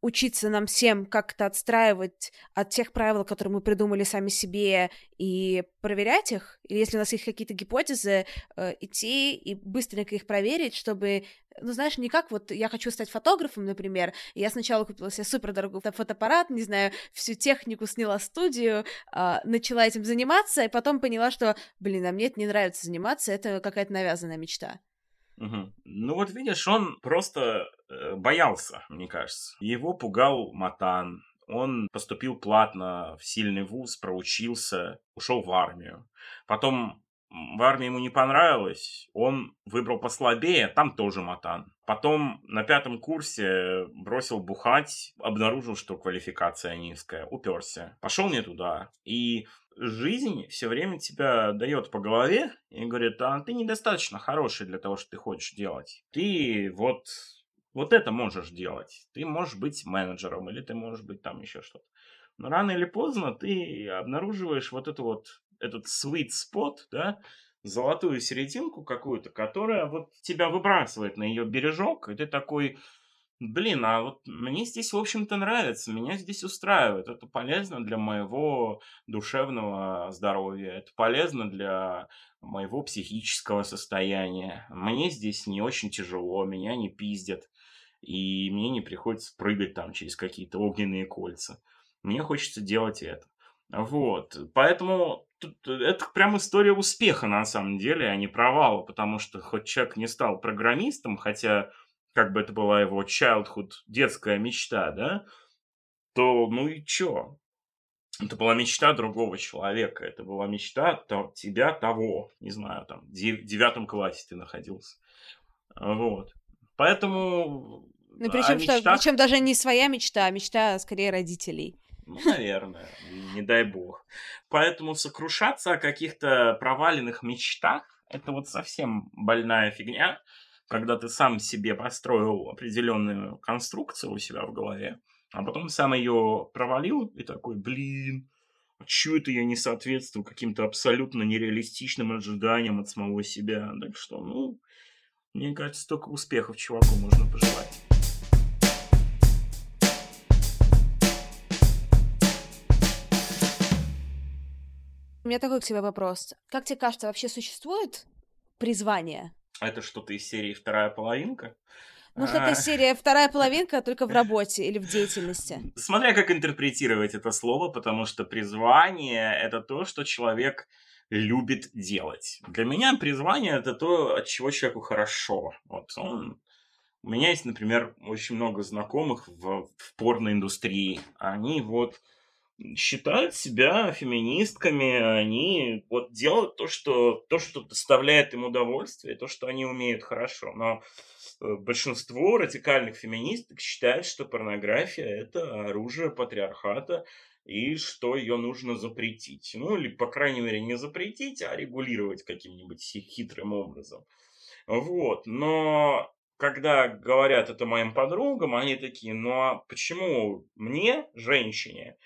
учиться нам всем как-то отстраивать от тех правил, которые мы придумали сами себе, и проверять их, или если у нас есть какие-то гипотезы, э, идти и быстренько их проверить, чтобы, ну, знаешь, не как вот я хочу стать фотографом, например, я сначала купила себе супердорогой фотоаппарат, не знаю, всю технику сняла студию, э, начала этим заниматься, и потом поняла, что, блин, а мне это не нравится заниматься, это какая-то навязанная мечта. Угу. Ну вот видишь, он просто э, боялся, мне кажется. Его пугал Матан. Он поступил платно в сильный вуз, проучился, ушел в армию. Потом в армии ему не понравилось, он выбрал послабее, там тоже матан. Потом на пятом курсе бросил бухать, обнаружил, что квалификация низкая, уперся. Пошел не туда. И жизнь все время тебя дает по голове и говорит, а ты недостаточно хороший для того, что ты хочешь делать. Ты вот, вот это можешь делать. Ты можешь быть менеджером или ты можешь быть там еще что-то. Но рано или поздно ты обнаруживаешь вот эту вот, этот sweet spot, да, золотую серединку какую-то, которая вот тебя выбрасывает на ее бережок, и ты такой, Блин, а вот мне здесь, в общем-то, нравится, меня здесь устраивает. Это полезно для моего душевного здоровья, это полезно для моего психического состояния. Мне здесь не очень тяжело, меня не пиздят, и мне не приходится прыгать там через какие-то огненные кольца. Мне хочется делать это. Вот, поэтому тут, это прям история успеха на самом деле, а не провала, потому что хоть человек не стал программистом, хотя как бы это была его childhood, детская мечта, да, то ну и чё? Это была мечта другого человека, это была мечта то, тебя того, не знаю, там, в девятом классе ты находился. Вот. Поэтому... Ну, причем, мечтах... что, причем даже не своя мечта, а мечта скорее родителей. Ну, наверное, не дай бог. Поэтому сокрушаться о каких-то проваленных мечтах, это вот совсем больная фигня когда ты сам себе построил определенную конструкцию у себя в голове, а потом сам ее провалил и такой, блин, а что это я не соответствую каким-то абсолютно нереалистичным ожиданиям от самого себя? Так что, ну, мне кажется, только успехов чуваку можно пожелать. У меня такой к тебе вопрос. Как тебе кажется, вообще существует призвание? Это что-то из серии «Вторая половинка»? Ну, что-то из а. серии «Вторая половинка» только в [LAUGHS] работе или в деятельности. Смотря как интерпретировать это слово, потому что призвание — это то, что человек любит делать. Для меня призвание — это то, от чего человеку хорошо. Вот он... У меня есть, например, очень много знакомых в, в порноиндустрии. Они вот считают себя феминистками, они вот делают то, что, то, что доставляет им удовольствие, то, что они умеют хорошо. Но э, большинство радикальных феминисток считают, что порнография – это оружие патриархата, и что ее нужно запретить. Ну, или, по крайней мере, не запретить, а регулировать каким-нибудь хитрым образом. Вот. Но когда говорят это моим подругам, они такие, ну а почему мне, женщине,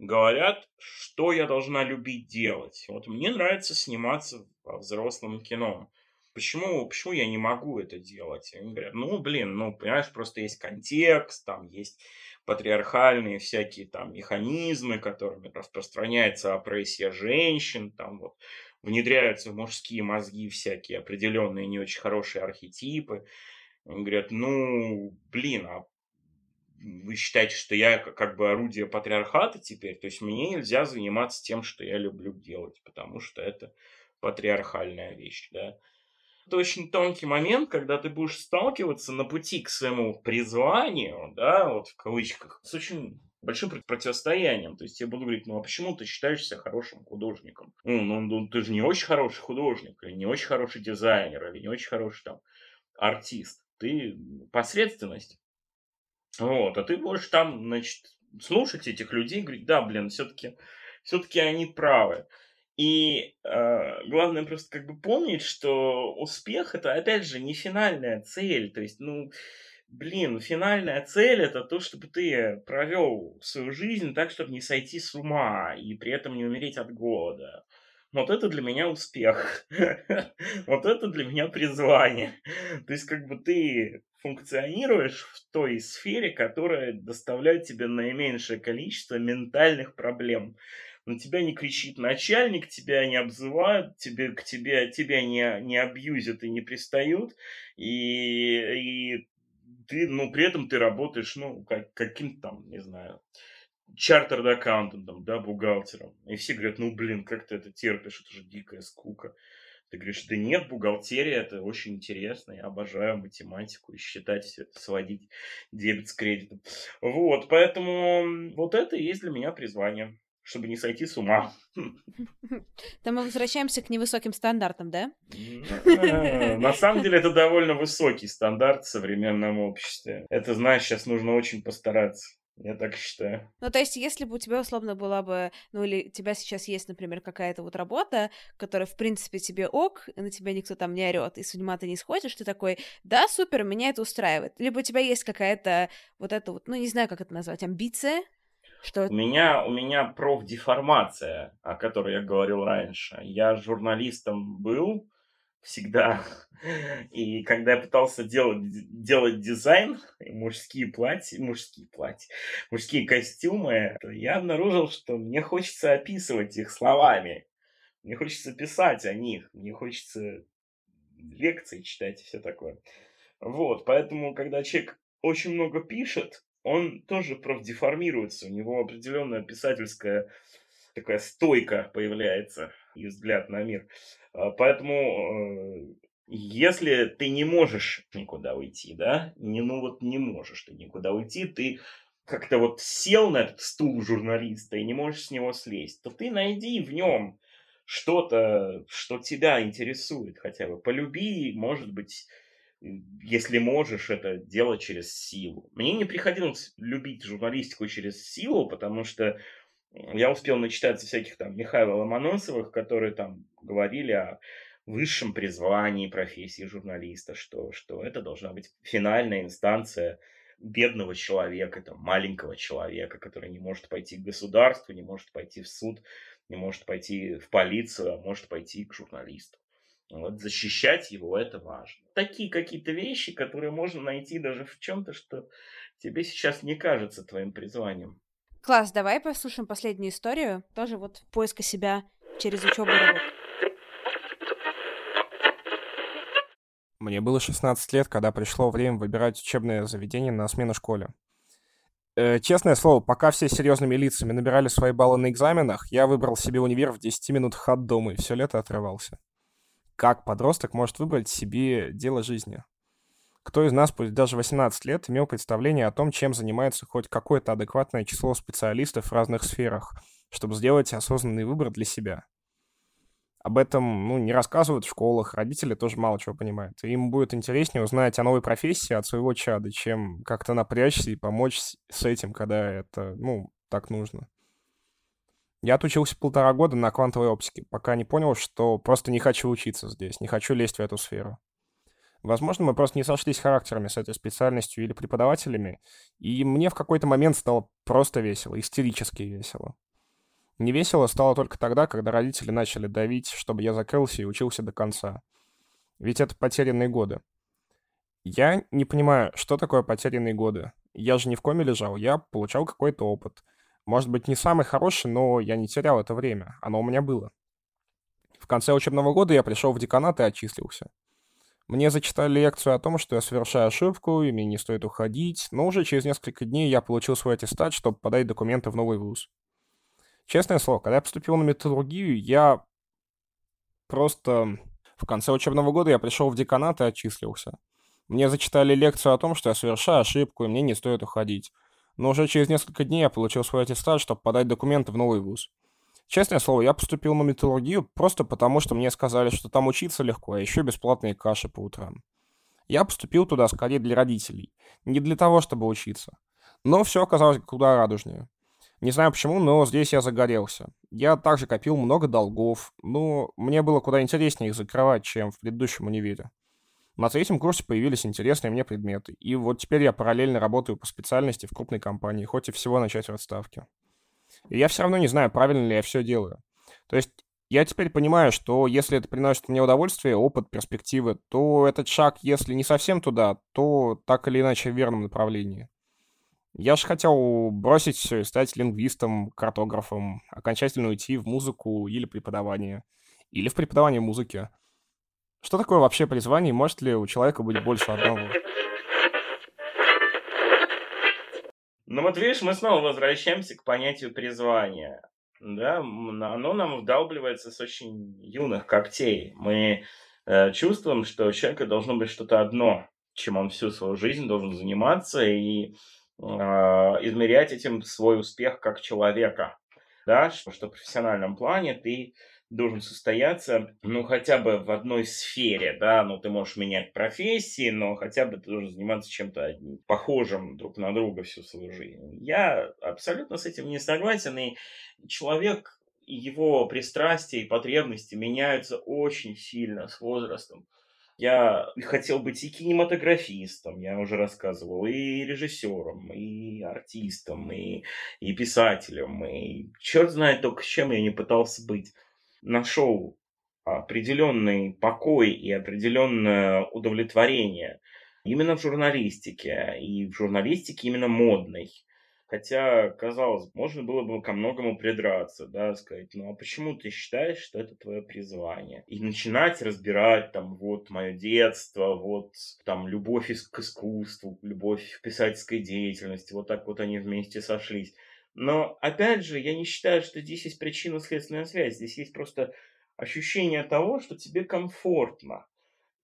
говорят, что я должна любить делать. Вот мне нравится сниматься во взрослом кино. Почему, почему я не могу это делать? Они говорят, ну, блин, ну, понимаешь, просто есть контекст, там есть патриархальные всякие там механизмы, которыми распространяется опрессия женщин, там вот внедряются в мужские мозги всякие определенные не очень хорошие архетипы. Они говорят, ну, блин, а вы считаете, что я как бы орудие патриархата теперь? То есть мне нельзя заниматься тем, что я люблю делать, потому что это патриархальная вещь, да. Это очень тонкий момент, когда ты будешь сталкиваться на пути к своему призванию, да, вот в кавычках, с очень большим противостоянием. То есть я буду говорить, ну а почему ты считаешься хорошим художником? Ну, ну, ну ты же не очень хороший художник, или не очень хороший дизайнер, или не очень хороший там артист. Ты посредственность. Вот, а ты будешь там, значит, слушать этих людей и говорить, да, блин, все-таки все-таки они правы. И э, главное просто как бы помнить, что успех это опять же не финальная цель. То есть, ну, блин, финальная цель это то, чтобы ты провел свою жизнь так, чтобы не сойти с ума и при этом не умереть от голода. Вот это для меня успех. [LAUGHS] Вот это для меня призвание. То есть, как бы ты функционируешь в той сфере, которая доставляет тебе наименьшее количество ментальных проблем на тебя не кричит начальник, тебя не обзывают, тебе, к тебе, тебя не, не абьюзят и не пристают, и, и ты, ну, при этом ты работаешь, ну, как, каким-то там, не знаю, чартерд аккаунтантом, да, бухгалтером. И все говорят, ну, блин, как ты это терпишь, это же дикая скука. Ты говоришь, да нет, бухгалтерия это очень интересно, я обожаю математику и считать все это, сводить дебет с кредитом. Вот, поэтому вот это и есть для меня призвание чтобы не сойти с ума. [LAUGHS] Там мы возвращаемся к невысоким стандартам, да? На самом деле это довольно высокий стандарт в современном обществе. Это, знаешь, сейчас нужно очень постараться. Я так считаю. Ну, то есть, если бы у тебя условно была бы, ну, или у тебя сейчас есть, например, какая-то вот работа, которая, в принципе, тебе ок, и на тебя никто там не орет, и с ума ты не сходишь, ты такой, да, супер, меня это устраивает. Либо у тебя есть какая-то вот эта вот, ну, не знаю, как это назвать, амбиция, что... У меня, у меня профдеформация, о которой я говорил раньше. Я журналистом был всегда. [LAUGHS] И когда я пытался делать, делать дизайн, мужские платья, мужские платья, мужские костюмы, я обнаружил, что мне хочется описывать их словами. Мне хочется писать о них. Мне хочется лекции читать и все такое. Вот, поэтому, когда человек очень много пишет, он тоже профдеформируется, у него определенная писательская такая стойка появляется и взгляд на мир. А, поэтому э, если ты не можешь никуда уйти, да, не, ну вот не можешь ты никуда уйти, ты как-то вот сел на этот стул журналиста и не можешь с него слезть, то ты найди в нем что-то, что тебя интересует хотя бы. Полюби, может быть, если можешь это делать через силу. Мне не приходилось любить журналистику через силу, потому что я успел начитаться всяких там Михаила Ломоносовых, которые там говорили о высшем призвании профессии журналиста, что, что это должна быть финальная инстанция бедного человека, там, маленького человека, который не может пойти к государству, не может пойти в суд, не может пойти в полицию, а может пойти к журналисту. Вот защищать его это важно. Такие какие-то вещи, которые можно найти даже в чем-то, что тебе сейчас не кажется твоим призванием. Класс, давай послушаем последнюю историю. Тоже вот поиска себя через учебу. Мне было 16 лет, когда пришло время выбирать учебное заведение на смену школе. Э, честное слово, пока все серьезными лицами набирали свои баллы на экзаменах, я выбрал себе универ в 10 минутах от дома и все лето отрывался как подросток может выбрать себе дело жизни. Кто из нас, пусть даже 18 лет, имел представление о том, чем занимается хоть какое-то адекватное число специалистов в разных сферах, чтобы сделать осознанный выбор для себя? Об этом ну, не рассказывают в школах, родители тоже мало чего понимают. Им будет интереснее узнать о новой профессии от своего чада, чем как-то напрячься и помочь с этим, когда это, ну, так нужно. Я отучился полтора года на квантовой оптике, пока не понял, что просто не хочу учиться здесь, не хочу лезть в эту сферу. Возможно, мы просто не сошлись характерами с этой специальностью или преподавателями, и мне в какой-то момент стало просто весело, истерически весело. Не весело стало только тогда, когда родители начали давить, чтобы я закрылся и учился до конца. Ведь это потерянные годы. Я не понимаю, что такое потерянные годы. Я же не в коме лежал, я получал какой-то опыт — может быть, не самый хороший, но я не терял это время. Оно у меня было. В конце учебного года я пришел в деканат и отчислился. Мне зачитали лекцию о том, что я совершаю ошибку, и мне не стоит уходить, но уже через несколько дней я получил свой аттестат, чтобы подать документы в новый вуз. Честное слово, когда я поступил на металлургию, я просто... В конце учебного года я пришел в деканат и отчислился. Мне зачитали лекцию о том, что я совершаю ошибку, и мне не стоит уходить. Но уже через несколько дней я получил свой аттестат, чтобы подать документы в новый вуз. Честное слово, я поступил на металлургию просто потому, что мне сказали, что там учиться легко, а еще бесплатные каши по утрам. Я поступил туда скорее для родителей, не для того, чтобы учиться. Но все оказалось куда радужнее. Не знаю почему, но здесь я загорелся. Я также копил много долгов, но мне было куда интереснее их закрывать, чем в предыдущем универе. На третьем курсе появились интересные мне предметы, и вот теперь я параллельно работаю по специальности в крупной компании, хоть и всего начать в отставке. И я все равно не знаю, правильно ли я все делаю. То есть я теперь понимаю, что если это приносит мне удовольствие, опыт, перспективы, то этот шаг, если не совсем туда, то так или иначе в верном направлении. Я же хотел бросить все и стать лингвистом, картографом, окончательно уйти в музыку или преподавание. Или в преподавание музыки. Что такое вообще призвание? Может ли у человека быть больше одного? Ну вот видишь, мы снова возвращаемся к понятию призвания. Да, оно нам вдалбливается с очень юных когтей. Мы э, чувствуем, что у человека должно быть что-то одно, чем он всю свою жизнь должен заниматься и э, измерять этим свой успех как человека. Да, что, что в профессиональном плане ты должен состояться, ну, хотя бы в одной сфере, да, ну, ты можешь менять профессии, но хотя бы ты должен заниматься чем-то похожим друг на друга всю свою жизнь. Я абсолютно с этим не согласен, и человек, его пристрастия и потребности меняются очень сильно с возрастом. Я хотел быть и кинематографистом, я уже рассказывал, и режиссером, и артистом, и, и писателем, и черт знает только чем я не пытался быть нашел определенный покой и определенное удовлетворение именно в журналистике, и в журналистике именно модной. Хотя, казалось, можно было бы ко многому придраться, да, сказать, ну а почему ты считаешь, что это твое призвание? И начинать разбирать там вот мое детство, вот там любовь к искусству, любовь к писательской деятельности, вот так вот они вместе сошлись. Но, опять же, я не считаю, что здесь есть причинно-следственная связь. Здесь есть просто ощущение того, что тебе комфортно.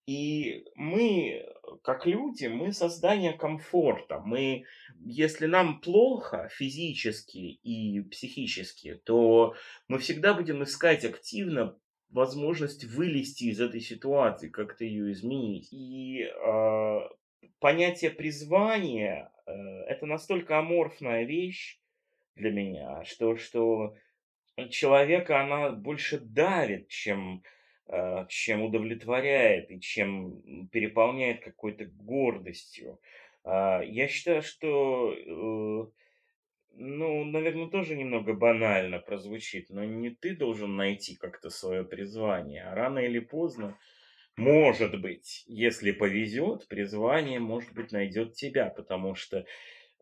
И мы, как люди, мы создание комфорта. Мы, если нам плохо физически и психически, то мы всегда будем искать активно возможность вылезти из этой ситуации, как-то ее изменить. И э, понятие призвания э, это настолько аморфная вещь, для меня, что, что человека она больше давит, чем, э, чем удовлетворяет и чем переполняет какой-то гордостью. А, я считаю, что, э, ну, наверное, тоже немного банально прозвучит, но не ты должен найти как-то свое призвание, а рано или поздно, может быть, если повезет, призвание, может быть, найдет тебя, потому что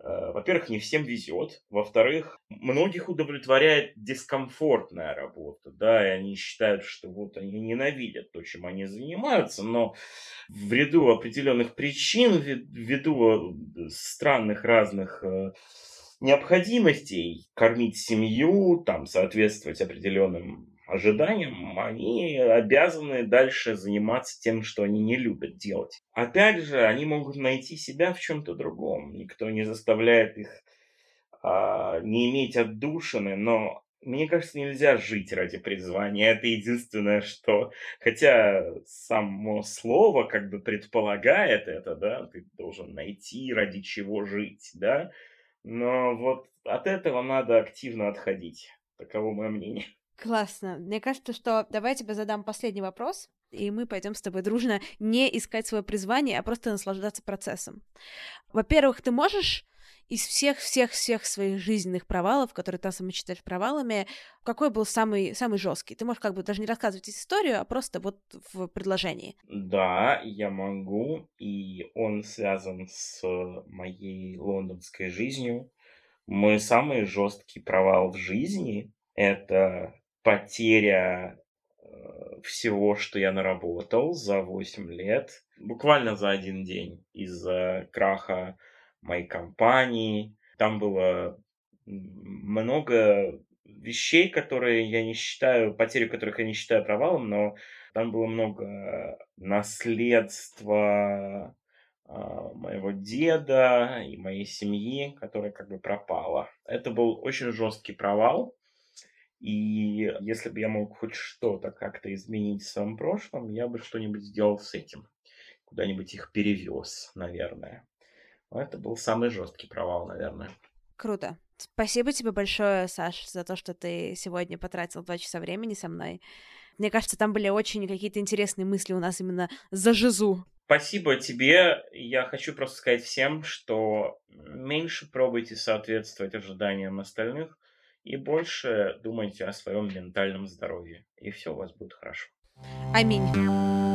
во-первых, не всем везет. Во-вторых, многих удовлетворяет дискомфортная работа, да, и они считают, что вот они ненавидят то, чем они занимаются, но ввиду определенных причин, ввиду э, странных разных э, необходимостей кормить семью, там, соответствовать определенным ожиданиям, они обязаны дальше заниматься тем, что они не любят делать. Опять же, они могут найти себя в чем-то другом. Никто не заставляет их а, не иметь отдушины, но мне кажется, нельзя жить ради призвания. Это единственное, что... Хотя само слово как бы предполагает это, да, ты должен найти, ради чего жить, да. Но вот от этого надо активно отходить. Таково мое мнение. Классно. Мне кажется, что давай я тебе задам последний вопрос, и мы пойдем с тобой дружно не искать свое призвание, а просто наслаждаться процессом. Во-первых, ты можешь из всех-всех-всех своих жизненных провалов, которые ты сам считаешь провалами, какой был самый, самый жесткий? Ты можешь как бы даже не рассказывать историю, а просто вот в предложении. Да, я могу, и он связан с моей лондонской жизнью. Мой самый жесткий провал в жизни — это потеря всего, что я наработал за 8 лет, буквально за один день из-за краха моей компании. Там было много вещей, которые я не считаю, потери которых я не считаю провалом, но там было много наследства а, моего деда и моей семьи, которая как бы пропала. Это был очень жесткий провал. И если бы я мог хоть что-то как-то изменить в своем прошлом, я бы что-нибудь сделал с этим. Куда-нибудь их перевез, наверное. Но это был самый жесткий провал, наверное. Круто. Спасибо тебе большое, Саш, за то, что ты сегодня потратил два часа времени со мной. Мне кажется, там были очень какие-то интересные мысли у нас именно за жизу. Спасибо тебе. Я хочу просто сказать всем, что меньше пробуйте соответствовать ожиданиям остальных и больше думайте о своем ментальном здоровье. И все у вас будет хорошо. Аминь.